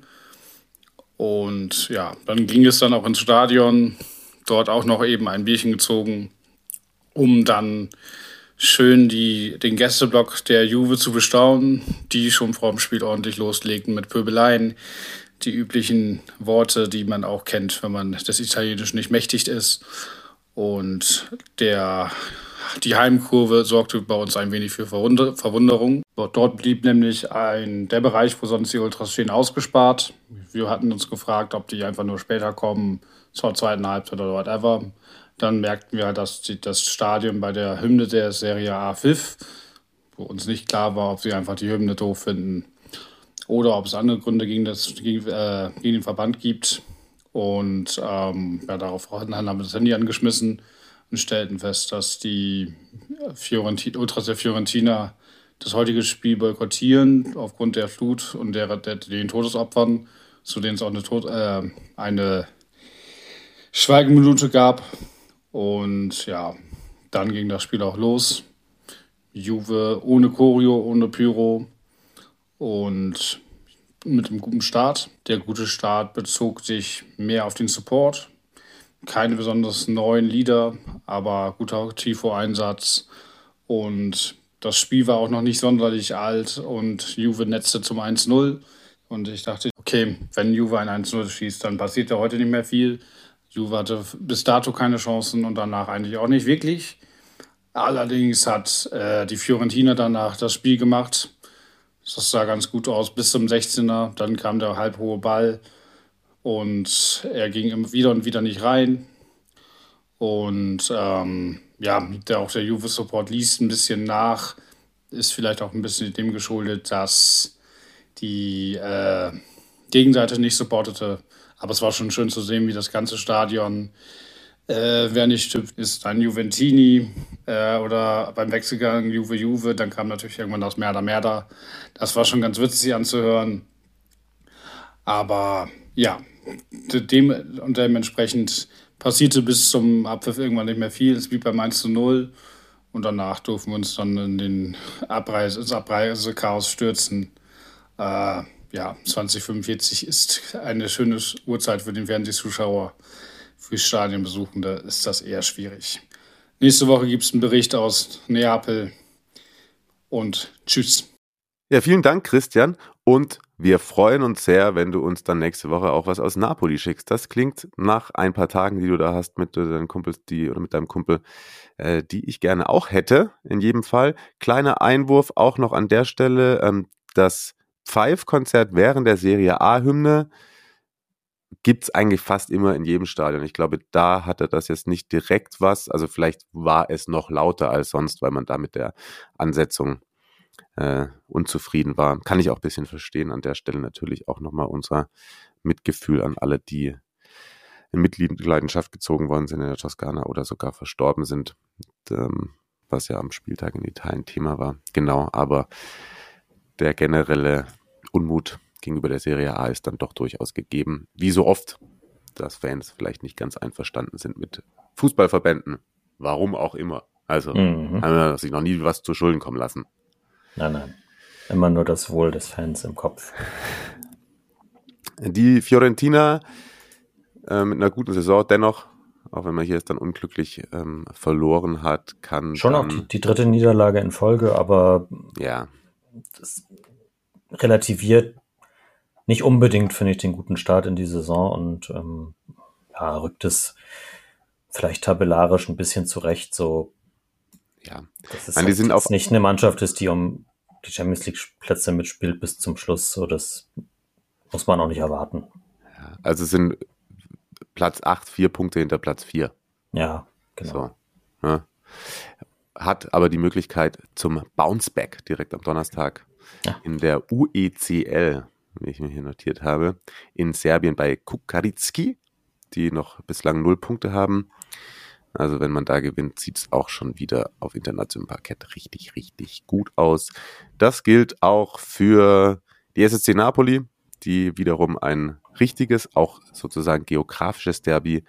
S7: Und ja, dann ging es dann auch ins Stadion, dort auch noch eben ein Bierchen gezogen, um dann schön die, den Gästeblock der Juve zu bestaunen, die schon vor dem Spiel ordentlich loslegten mit Pöbeleien. Die üblichen Worte, die man auch kennt, wenn man des Italienischen nicht mächtig ist. Und der, die Heimkurve sorgte bei uns ein wenig für Verwunderung. Dort blieb nämlich ein, der Bereich, wo sonst die Ultras stehen, ausgespart. Wir hatten uns gefragt, ob die einfach nur später kommen, zur zweiten Halbzeit oder whatever. Dann merkten wir, dass die, das Stadion bei der Hymne der Serie A pfiff, wo uns nicht klar war, ob sie einfach die Hymne doof finden oder ob es andere Gründe gegen, das, gegen, äh, gegen den Verband gibt. Und ähm, ja, darauf haben wir das Handy angeschmissen und stellten fest, dass die Fiorentin, Ultras der Fiorentina das heutige Spiel boykottieren aufgrund der Flut und der, der den Todesopfern, zu denen es auch eine, Tod, äh, eine Schweigeminute gab. Und ja, dann ging das Spiel auch los. Juve ohne Choreo, ohne Pyro und mit einem guten Start. Der gute Start bezog sich mehr auf den Support. Keine besonders neuen Lieder, aber guter Tifo-Einsatz. Und das Spiel war auch noch nicht sonderlich alt und Juve netzte zum 1-0. Und ich dachte, okay, wenn Juve ein 1-0 schießt, dann passiert ja heute nicht mehr viel. Juve hatte bis dato keine Chancen und danach eigentlich auch nicht wirklich. Allerdings hat äh, die Fiorentina danach das Spiel gemacht. Das sah ganz gut aus bis zum 16er. Dann kam der halbhohe Ball und er ging wieder und wieder nicht rein. Und ähm, ja, der, auch der Juve-Support liest ein bisschen nach. Ist vielleicht auch ein bisschen dem geschuldet, dass die äh, Gegenseite nicht supportete. Aber es war schon schön zu sehen, wie das ganze Stadion, äh, wer nicht stimmt, ist ein Juventini äh, oder beim Wechselgang Juve Juve. Dann kam natürlich irgendwann das Merda Merda. Das war schon ganz witzig anzuhören. Aber ja, dem, und dementsprechend passierte bis zum Abpfiff irgendwann nicht mehr viel. Es blieb beim 1 zu 0. Und danach durften wir uns dann in den Abreise, ins Abreisechaos stürzen. Äh, ja, 2045 ist eine schöne Uhrzeit für den Fernsehzuschauer. Für Stadionbesuchende ist das eher schwierig. Nächste Woche gibt es einen Bericht aus Neapel und tschüss.
S5: Ja, vielen Dank, Christian. Und wir freuen uns sehr, wenn du uns dann nächste Woche auch was aus Napoli schickst. Das klingt nach ein paar Tagen, die du da hast mit deinen Kumpels, die oder mit deinem Kumpel, äh, die ich gerne auch hätte. In jedem Fall. Kleiner Einwurf auch noch an der Stelle. Ähm, das Pfeif-Konzert während der Serie A-Hymne gibt es eigentlich fast immer in jedem Stadion. Ich glaube, da hatte das jetzt nicht direkt was. Also vielleicht war es noch lauter als sonst, weil man da mit der Ansetzung äh, unzufrieden war. Kann ich auch ein bisschen verstehen. An der Stelle natürlich auch nochmal unser Mitgefühl an alle, die in Mitleidenschaft gezogen worden sind in der Toskana oder sogar verstorben sind. Ähm, was ja am Spieltag in Italien Thema war. Genau, aber der generelle Unmut gegenüber der Serie A ist dann doch durchaus gegeben. Wie so oft, dass Fans vielleicht nicht ganz einverstanden sind mit Fußballverbänden. Warum auch immer. Also mhm. haben wir sich noch nie was zu Schulden kommen lassen.
S6: Nein, nein. Immer nur das Wohl des Fans im Kopf.
S5: Die Fiorentina äh, mit einer guten Saison dennoch, auch wenn man hier jetzt dann unglücklich ähm, verloren hat, kann.
S6: Schon
S5: dann,
S6: auch die, die, dritte Niederlage in Folge, aber
S5: ja
S6: das relativiert nicht unbedingt, finde ich, den guten Start in die Saison und ähm, ja, rückt es vielleicht tabellarisch ein bisschen zurecht, so
S5: Ja.
S6: dass es
S5: Nein, die
S6: halt
S5: sind auch-
S6: nicht eine Mannschaft ist, die um die Champions League Plätze mitspielt bis zum Schluss. So, das muss man auch nicht erwarten.
S5: Also es sind Platz 8, vier Punkte hinter Platz 4.
S6: Ja, genau.
S5: So. Ja. Hat aber die Möglichkeit zum Bounceback direkt am Donnerstag
S6: Ja.
S5: in der UECL, wie ich mir hier notiert habe, in Serbien bei Kukaritski, die noch bislang null Punkte haben. Also wenn man da gewinnt, sieht es auch schon wieder auf internationalem Parkett richtig, richtig gut aus. Das gilt auch für die SSC Napoli, die wiederum ein richtiges, auch sozusagen geografisches Derby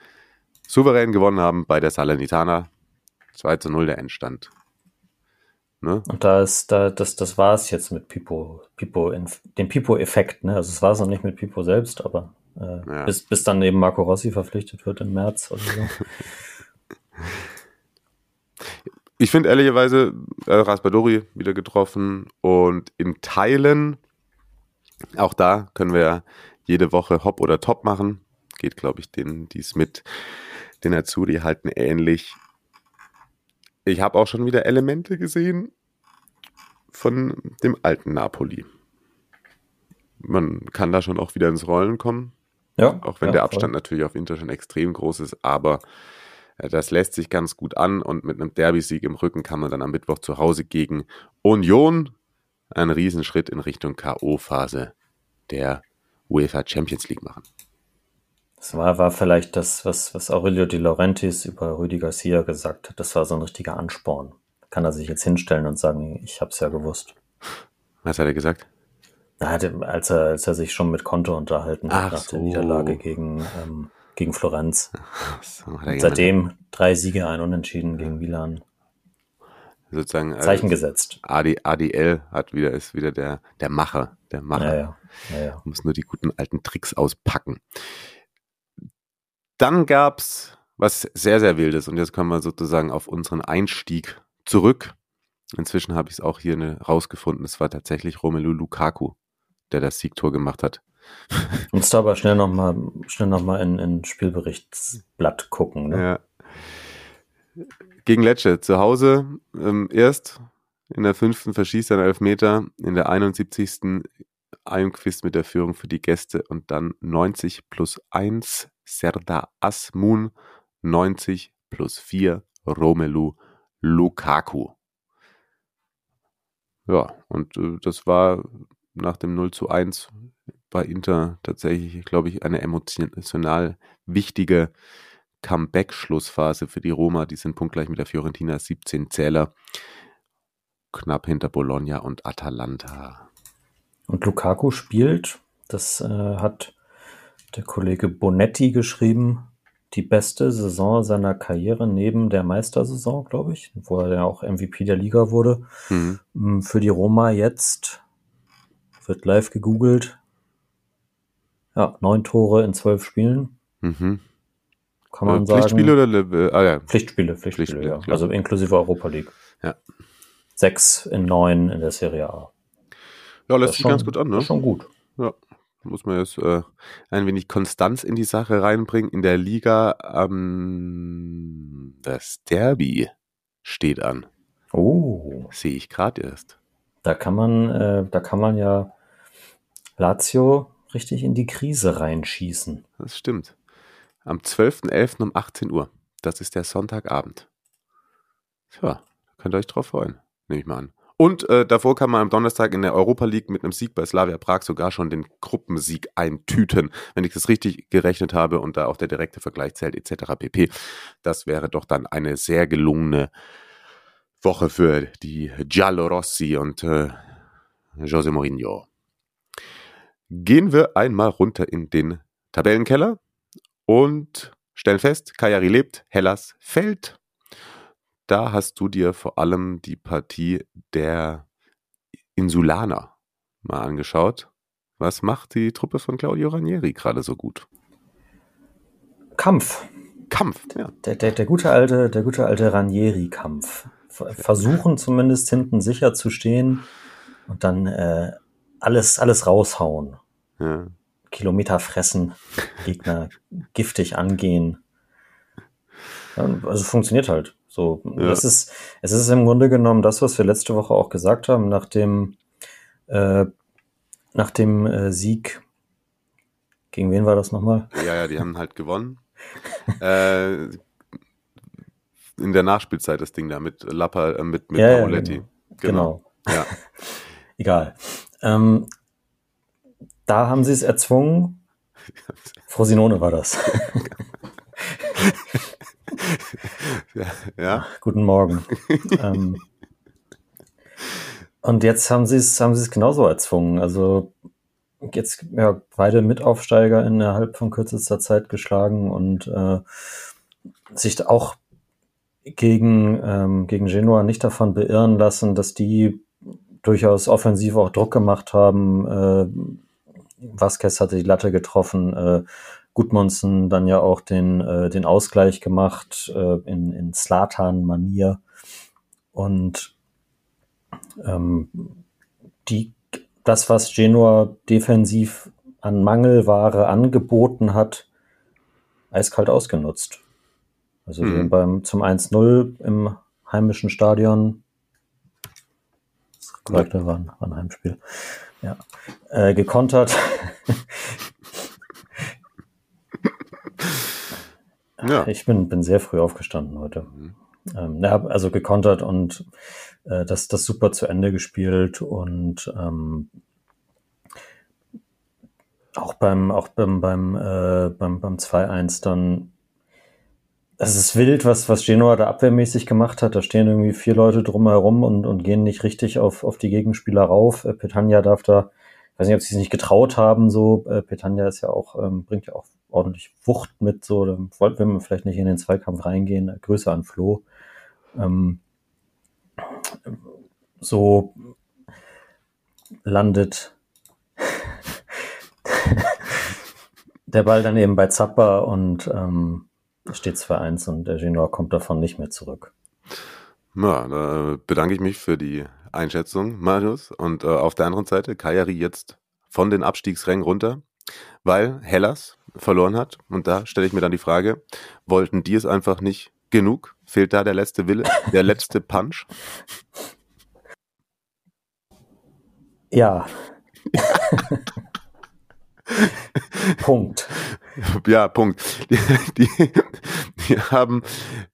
S5: souverän gewonnen haben bei der Salernitana. 2 zu 0 der Endstand. Ne?
S6: Und da ist, da, das, das war es jetzt mit Pipo, Pipo, dem Pipo-Effekt, ne? Also es war es noch nicht mit Pipo selbst, aber äh,
S5: Ja.
S6: bis, bis dann eben Marco Rossi verpflichtet wird im März oder so.
S5: Ich finde ehrlicherweise äh, Raspadori wieder getroffen und in Teilen, auch da können wir ja jede Woche Hop oder Top machen. Geht, glaube ich, denen, die es mit den Azuri halten, ähnlich. Ich habe auch schon wieder Elemente gesehen von dem alten Napoli. Man kann da schon auch wieder ins Rollen kommen.
S6: Ja,
S5: Auch wenn
S6: ja,
S5: der
S6: voll.
S5: Abstand natürlich auf Inter schon extrem groß ist, aber äh, das lässt sich ganz gut an und mit einem Derby-Sieg im Rücken kann man dann am Mittwoch zu Hause gegen Union einen Riesenschritt in Richtung K.O.-Phase der UEFA Champions League machen.
S6: Das war, war vielleicht das, was, was Aurelio De Laurentiis über Rüdi Garcia gesagt hat. Das war so ein richtiger Ansporn. Kann er sich jetzt hinstellen und sagen, ich hab's ja gewusst.
S5: Was hat er gesagt?
S6: Er hatte, als er, als er sich schon mit Konto unterhalten hat
S5: Ach
S6: nach
S5: so.
S6: der Niederlage gegen, ähm, gegen Florenz.
S5: So,
S6: seitdem drei Siege, ein Unentschieden gegen Milan.
S5: sozusagen äh,
S6: Zeichen gesetzt.
S5: AD, ADL hat wieder, ist wieder der, der Macher. Der Macher.
S6: Ja. ja, ja.
S5: muss nur die guten alten Tricks auspacken. Dann gab's was sehr, sehr Wildes und jetzt kommen wir sozusagen auf unseren Einstieg zurück. Inzwischen habe ich es auch hier ne, rausgefunden. Es war tatsächlich Romelu Lukaku, der das Siegtor gemacht hat.
S6: Musst aber schnell nochmal schnell noch mal in, in Spielberichtsblatt gucken. Ne?
S5: Ja. Gegen Lecce zu Hause ähm, erst in der fünften verschießt er einen Elfmeter, in der 71. Einquist mit der Führung für die Gäste und dann 90 plus 1 Serdar Asmun, 90 plus 4 Romelu Lukaku. Ja, und äh, das war nach dem 0 zu 1 bei Inter tatsächlich, glaube ich, eine emotional wichtige Comeback-Schlussphase für die Roma. Die sind punktgleich mit der Fiorentina 17 Zähler, knapp hinter Bologna und Atalanta.
S6: Und Lukaku spielt, das äh, hat der Kollege Bonetti geschrieben, die beste Saison seiner Karriere neben der Meistersaison, glaube ich, wo er ja auch MVP der Liga wurde.
S5: Mhm.
S6: Mm, Für die Roma jetzt wird live gegoogelt. Ja, neun Tore in zwölf Spielen,
S5: Mhm.
S6: kann man
S5: Äh,
S6: sagen.
S5: Pflichtspiele oder äh, ah, ja.
S6: Pflichtspiele, Pflichtspiele,
S5: Pflichtspiele,
S6: ja. Also inklusive Europa League.
S5: Ja.
S6: Sechs in neun in der Serie A.
S5: ja, lässt
S6: Das
S5: sich ganz gut an, ne?
S6: Schon gut.
S5: Ja, muss man jetzt äh, ein wenig Konstanz in die Sache reinbringen. In der Liga ähm, das Derby steht an.
S6: Oh,
S5: Sehe ich gerade erst.
S6: da kann man, äh, da kann man ja Lazio richtig in die Krise reinschießen.
S5: Das stimmt. Am 12.11. um 18 Uhr. Das ist der Sonntagabend. Tja, könnt ihr euch drauf freuen, nehme ich mal an. Und äh, davor kann man am Donnerstag in der Europa League mit einem Sieg bei Slavia Prag sogar schon den Gruppensieg eintüten, wenn ich das richtig gerechnet habe und da auch der direkte Vergleich zählt etc. pp. Das wäre doch dann eine sehr gelungene Woche für die Giallorossi und äh, Jose Mourinho. Gehen wir einmal runter in den Tabellenkeller und stellen fest, Kajari lebt, Hellas fällt. Da hast du dir vor allem die Partie der Insulaner mal angeschaut. Was macht die Truppe von Claudio Ranieri gerade so gut?
S6: Kampf.
S5: Kampf, ja.
S6: Der, der, der gute alte, der gute alte Ranieri-Kampf. Ver- Versuchen zumindest hinten sicher zu stehen und dann äh, alles, alles raushauen.
S5: Ja.
S6: Kilometer fressen, Gegner giftig angehen. Also funktioniert halt. So,
S5: Ja.
S6: das ist, es ist im Grunde genommen das, was wir letzte Woche auch gesagt haben, nach dem, äh, nach dem äh, Sieg. Gegen wen war das nochmal?
S5: Ja, ja, die haben halt gewonnen. äh, in der Nachspielzeit das Ding da mit Lappa, äh, mit, mit
S6: Ja, ja,
S5: Paoletti.
S6: genau.
S5: Ja.
S6: Egal. Ähm, da haben sie es erzwungen. Frosinone war das.
S5: Ja, ja.
S6: Guten Morgen. ähm, und jetzt haben sie es, haben sie es genauso erzwungen. Also jetzt ja, beide Mitaufsteiger innerhalb von kürzester Zeit geschlagen und äh, sich auch gegen, ähm, gegen Genua nicht davon beirren lassen, dass die durchaus offensiv auch Druck gemacht haben. Äh, Vasquez hatte die Latte getroffen, äh, Gudmundsen dann ja auch den, äh, den Ausgleich gemacht äh, in, in Slatan-Manier. Und ähm, die, das, was Genua defensiv an Mangelware angeboten hat, eiskalt ausgenutzt. Also
S5: Mhm.
S6: beim, zum 1-0 im heimischen Stadion, das ist korrekt, war ein, war ein Heimspiel, ja, äh, gekontert.
S5: Ja.
S6: Ich bin, bin sehr früh aufgestanden heute. Ähm, ja, also gekontert und äh, das, das super zu Ende gespielt und ähm, auch beim, auch beim, beim, äh, beim, beim 2-1 dann, es ist wild, was, was Genoa da abwehrmäßig gemacht hat. Da stehen irgendwie vier Leute drumherum und, und gehen nicht richtig auf, auf die Gegenspieler rauf. Äh, Petagna darf da, ich weiß nicht, ob sie es nicht getraut haben, so. Äh, Petagna ist ja auch, ähm, bringt ja auch ordentlich Wucht mit, so. Da wollten wir vielleicht nicht in den Zweikampf reingehen. Grüße an Flo. Ähm, so landet der Ball dann eben bei Zappa und ähm, steht 2-1 und der Genoa kommt davon nicht mehr zurück.
S5: Ja, da bedanke ich mich für die Einschätzung, Marius. Und äh, auf der anderen Seite, Kajari jetzt von den Abstiegsrängen runter, weil Hellas verloren hat. Und da stelle ich mir dann die Frage, wollten die es einfach nicht genug? Fehlt da der letzte Wille, der letzte Punch?
S6: Ja. Punkt.
S5: Ja, Punkt. Die, die, die, haben,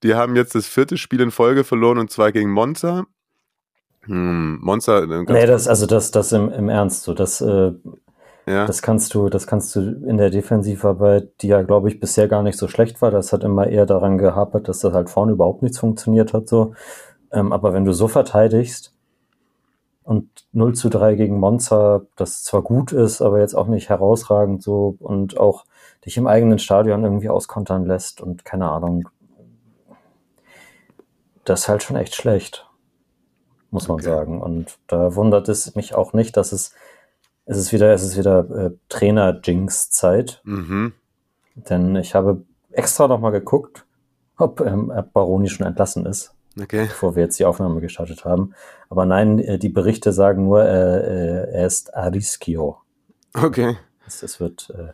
S5: die haben jetzt das vierte Spiel in Folge verloren und zwar gegen Monza. Hm, Monza. äh,
S6: Nee, das, also das, das im, im Ernst so. Das, äh,
S5: ja.
S6: das kannst du, das kannst du in der Defensivarbeit, die ja, glaube ich, bisher gar nicht so schlecht war. Das hat immer eher daran gehapert, dass das halt vorne überhaupt nichts funktioniert hat. So. Ähm, aber wenn du so verteidigst und 0 zu 3 gegen Monza, das zwar gut ist, aber jetzt auch nicht herausragend so und auch dich im eigenen Stadion irgendwie auskontern lässt und keine Ahnung. Das ist halt schon echt schlecht, muss man
S5: Okay.
S6: sagen. Und da wundert es mich auch nicht, dass es, es ist wieder, es ist wieder äh, Trainer-Jinx-Zeit.
S5: Mhm.
S6: Denn ich habe extra nochmal geguckt, ob ähm, Baroni schon entlassen ist,
S5: Okay.
S6: bevor wir jetzt die Aufnahme gestartet haben. Aber nein, äh, die Berichte sagen nur, äh, äh, er ist a rischio.
S5: Okay.
S6: Es, es wird äh,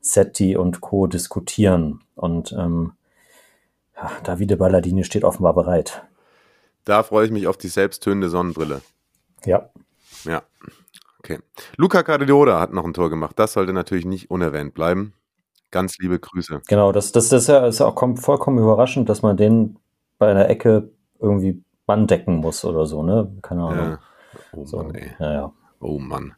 S6: Setti und Co. diskutieren. Und ähm, ja, Davide Balladini steht offenbar bereit.
S5: Da freue ich mich auf die selbsttönende Sonnenbrille.
S6: Ja,
S5: Ja. Okay. Luca Cardiola hat noch ein Tor gemacht. Das sollte natürlich nicht unerwähnt bleiben. Ganz liebe Grüße.
S6: genau. Das, das, das ist ja, ist auch kom- vollkommen überraschend, dass man den bei einer Ecke irgendwie Mann decken muss oder so, ne? Keine Ahnung.
S5: Ja. Oh
S6: So,
S5: Mann, ey.
S6: ja, ja.
S5: Oh Mann.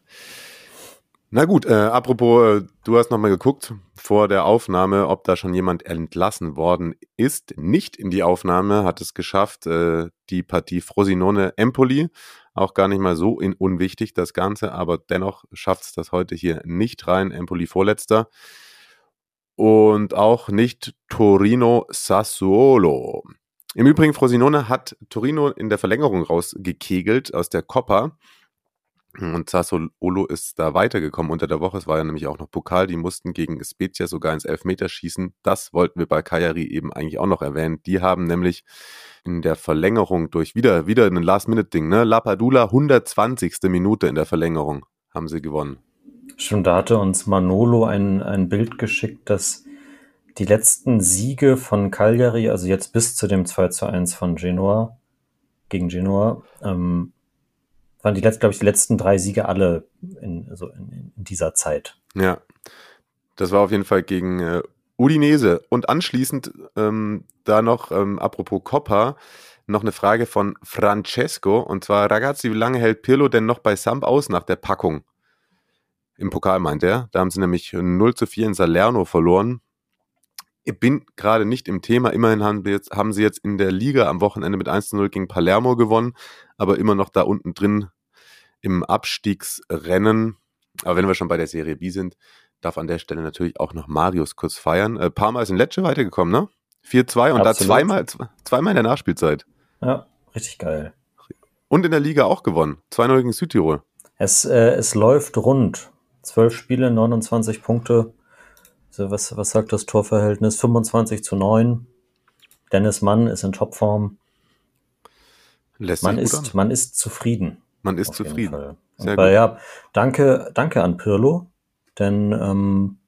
S5: Na gut, äh, apropos, äh, du hast nochmal geguckt vor der Aufnahme, ob da schon jemand entlassen worden ist. Nicht in die Aufnahme hat es geschafft, äh, die Partie Frosinone Empoli. Auch gar nicht mal so unwichtig das Ganze, aber dennoch schafft es das heute hier nicht rein. Empoli vorletzter. Und auch nicht Torino Sassuolo. Im Übrigen, Frosinone hat Torino in der Verlängerung rausgekegelt aus der Coppa. Und Sassuolo ist da weitergekommen unter der Woche. Es war ja nämlich auch noch Pokal. Die mussten gegen Spezia sogar ins Elfmeterschießen. Das wollten wir bei Kajari eben eigentlich auch noch erwähnen. Die haben nämlich in der Verlängerung durch wieder, wieder ein Last-Minute-Ding, ne? Lapadula, 120. Minute in der Verlängerung haben sie gewonnen.
S6: Stimmt, da hatte uns Manolo ein, ein Bild geschickt, dass die letzten Siege von Cagliari, also jetzt bis zu dem 2 zu 1 von Genoa, gegen Genoa, ähm, waren die letzten, glaube ich, die letzten drei Siege alle in, also in, in dieser Zeit.
S5: Ja, das war auf jeden Fall gegen äh, Udinese. Und anschließend ähm, da noch, ähm, apropos Coppa, noch eine Frage von Francesco. Und zwar, Ragazzi, wie lange hält Pirlo denn noch bei Samp aus nach der Packung? Im Pokal meint er. Da haben sie nämlich 0 zu 4 in Salerno verloren. Ich bin gerade nicht im Thema. Immerhin haben, wir jetzt, haben sie jetzt in der Liga am Wochenende mit 1 zu 0 gegen Palermo gewonnen, aber immer noch da unten drin im Abstiegsrennen. Aber wenn wir schon bei der Serie B sind, darf an der Stelle natürlich auch noch Marius kurz feiern. Äh, Parma ist in Lecce weitergekommen, ne? 4-2 und Absolut. da zweimal, zweimal in der Nachspielzeit.
S6: Ja, richtig geil.
S5: Und in der Liga auch gewonnen. 2-0 gegen Südtirol.
S6: Es, äh, es läuft rund. Zwölf Spiele, 29 Punkte. Also was, was sagt das Torverhältnis? 25 zu 9. Dennis Mann ist in Topform.
S5: Lässt
S6: man, ist, man ist zufrieden.
S5: Man ist zufrieden.
S6: Sehr Aber gut. ja, danke, danke an Pirlo, denn ähm,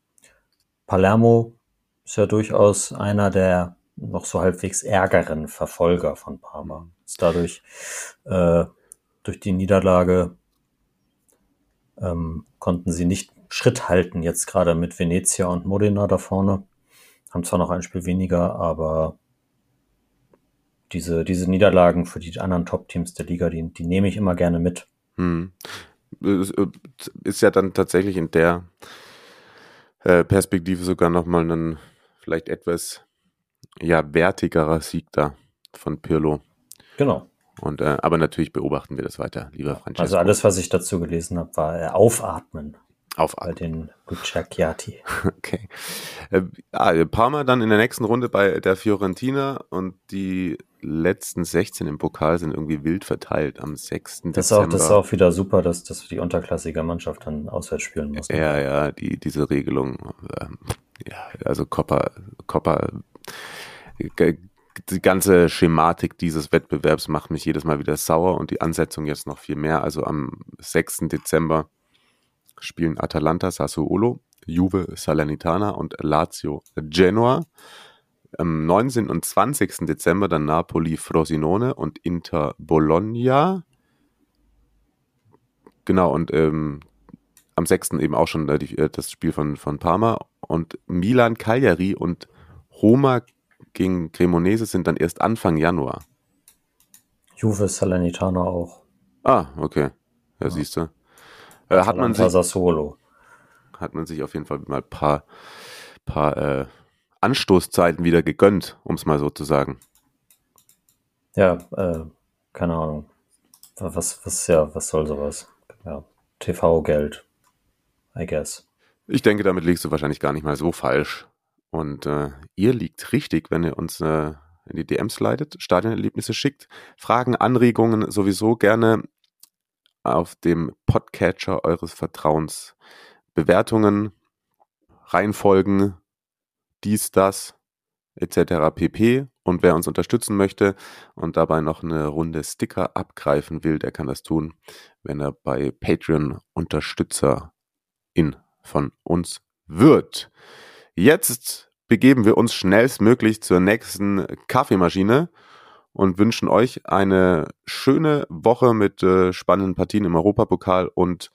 S6: Palermo ist ja durchaus einer der noch so halbwegs ärgeren Verfolger von Parma. Ist dadurch äh, durch die Niederlage ähm, konnten sie nicht Schritt halten, jetzt gerade mit Venezia und Modena da vorne. Haben zwar noch ein Spiel weniger, aber diese, diese Niederlagen für die anderen Top-Teams der Liga, die, die nehme ich immer gerne mit.
S5: Hm. Äh, ist ja dann tatsächlich in der äh, Perspektive sogar nochmal ein vielleicht etwas ja, wertigerer Sieg da von Pirlo.
S6: Genau.
S5: Und, äh, aber natürlich beobachten wir das weiter, lieber Francesco.
S6: Also alles, was ich dazu gelesen habe, war äh, Aufatmen.
S5: Aufatmen.
S6: Bei den Bucciacchiati.
S5: Okay. Äh, ah, Parma dann in der nächsten Runde bei der Fiorentina und die letzten 16 im Pokal sind irgendwie wild verteilt am 6.
S6: Das ist auch, das ist auch wieder super, dass, dass die unterklassige Mannschaft dann auswärts spielen muss.
S5: Ne? Ja, ja, die, diese Regelung. Ähm, ja, also Coppa, Coppa, die ganze Schematik dieses Wettbewerbs macht mich jedes Mal wieder sauer und die Ansetzung jetzt noch viel mehr. Also am 6. Dezember spielen Atalanta Sassuolo, Juve Salernitana und Lazio Genoa. Am 19. und 20. Dezember dann Napoli Frosinone und Inter Bologna. Genau, und ähm, am 6. eben auch schon äh, die, äh, das Spiel von, von Parma und Milan Cagliari und Roma gegen Cremonese sind dann erst Anfang Januar.
S6: Juve Salernitana auch.
S5: Ah, okay. Ja, ja. siehst du. Äh, hat man sich
S6: Sassuolo.
S5: hat man sich auf jeden Fall mal ein paar, paar äh, Anstoßzeiten wieder gegönnt, um es mal so zu sagen.
S6: Ja, äh, keine Ahnung. Was, was, ja, was soll sowas? Ja, TV-Geld, I guess.
S5: Ich denke, damit liegst du wahrscheinlich gar nicht mal so falsch. Und äh, ihr liegt richtig, wenn ihr uns äh, in die DMs leitet, Stadionerlebnisse schickt. Fragen, Anregungen sowieso gerne auf dem Podcatcher eures Vertrauens. Bewertungen, Reihenfolgen, dies, das, etc. pp. Und wer uns unterstützen möchte und dabei noch eine Runde Sticker abgreifen will, der kann das tun, wenn er bei Patreon Unterstützer in von uns wird. Jetzt begeben wir uns schnellstmöglich zur nächsten Kaffeemaschine und wünschen euch eine schöne Woche mit äh, spannenden Partien im Europapokal und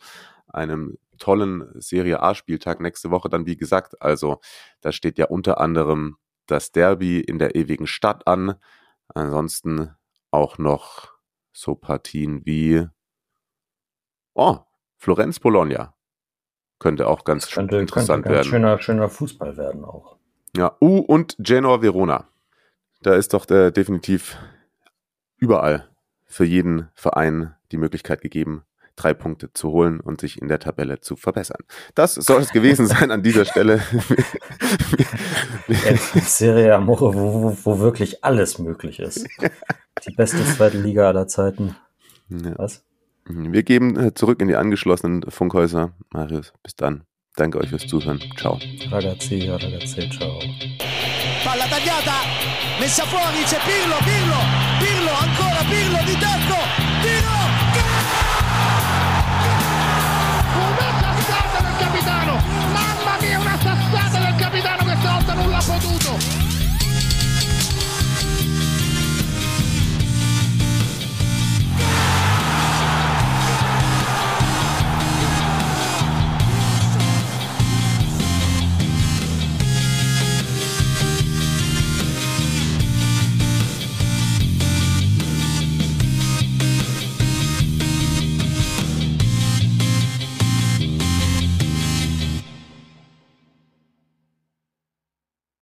S5: einem tollen Serie A-Spieltag nächste Woche dann, wie gesagt. Also, da steht ja unter anderem das Derby in der ewigen Stadt an. Ansonsten auch noch so Partien wie oh, Florenz-Bologna. Könnte auch ganz könnte, interessant könnte ganz werden.
S6: Schöner, schöner Fußball werden auch.
S5: Ja, U und Genoa Verona. Da ist doch der, definitiv überall für jeden Verein die Möglichkeit gegeben, drei Punkte zu holen und sich in der Tabelle zu verbessern. Das soll es gewesen sein an dieser Stelle.
S6: Serie Amore, wo, wo, wo, wirklich alles möglich ist. Die beste zweite Liga aller Zeiten.
S5: Ja. Was? Wir geben äh, zurück in die angeschlossenen Funkhäuser. Marius, bis dann. Danke euch fürs Zuhören. Ciao.
S6: Ragazzi, ragazzi, ciao.
S2: palla tagliata, messa fuori, c'è Pirlo, Pirlo, Pirlo, ancora Pirlo di tocco,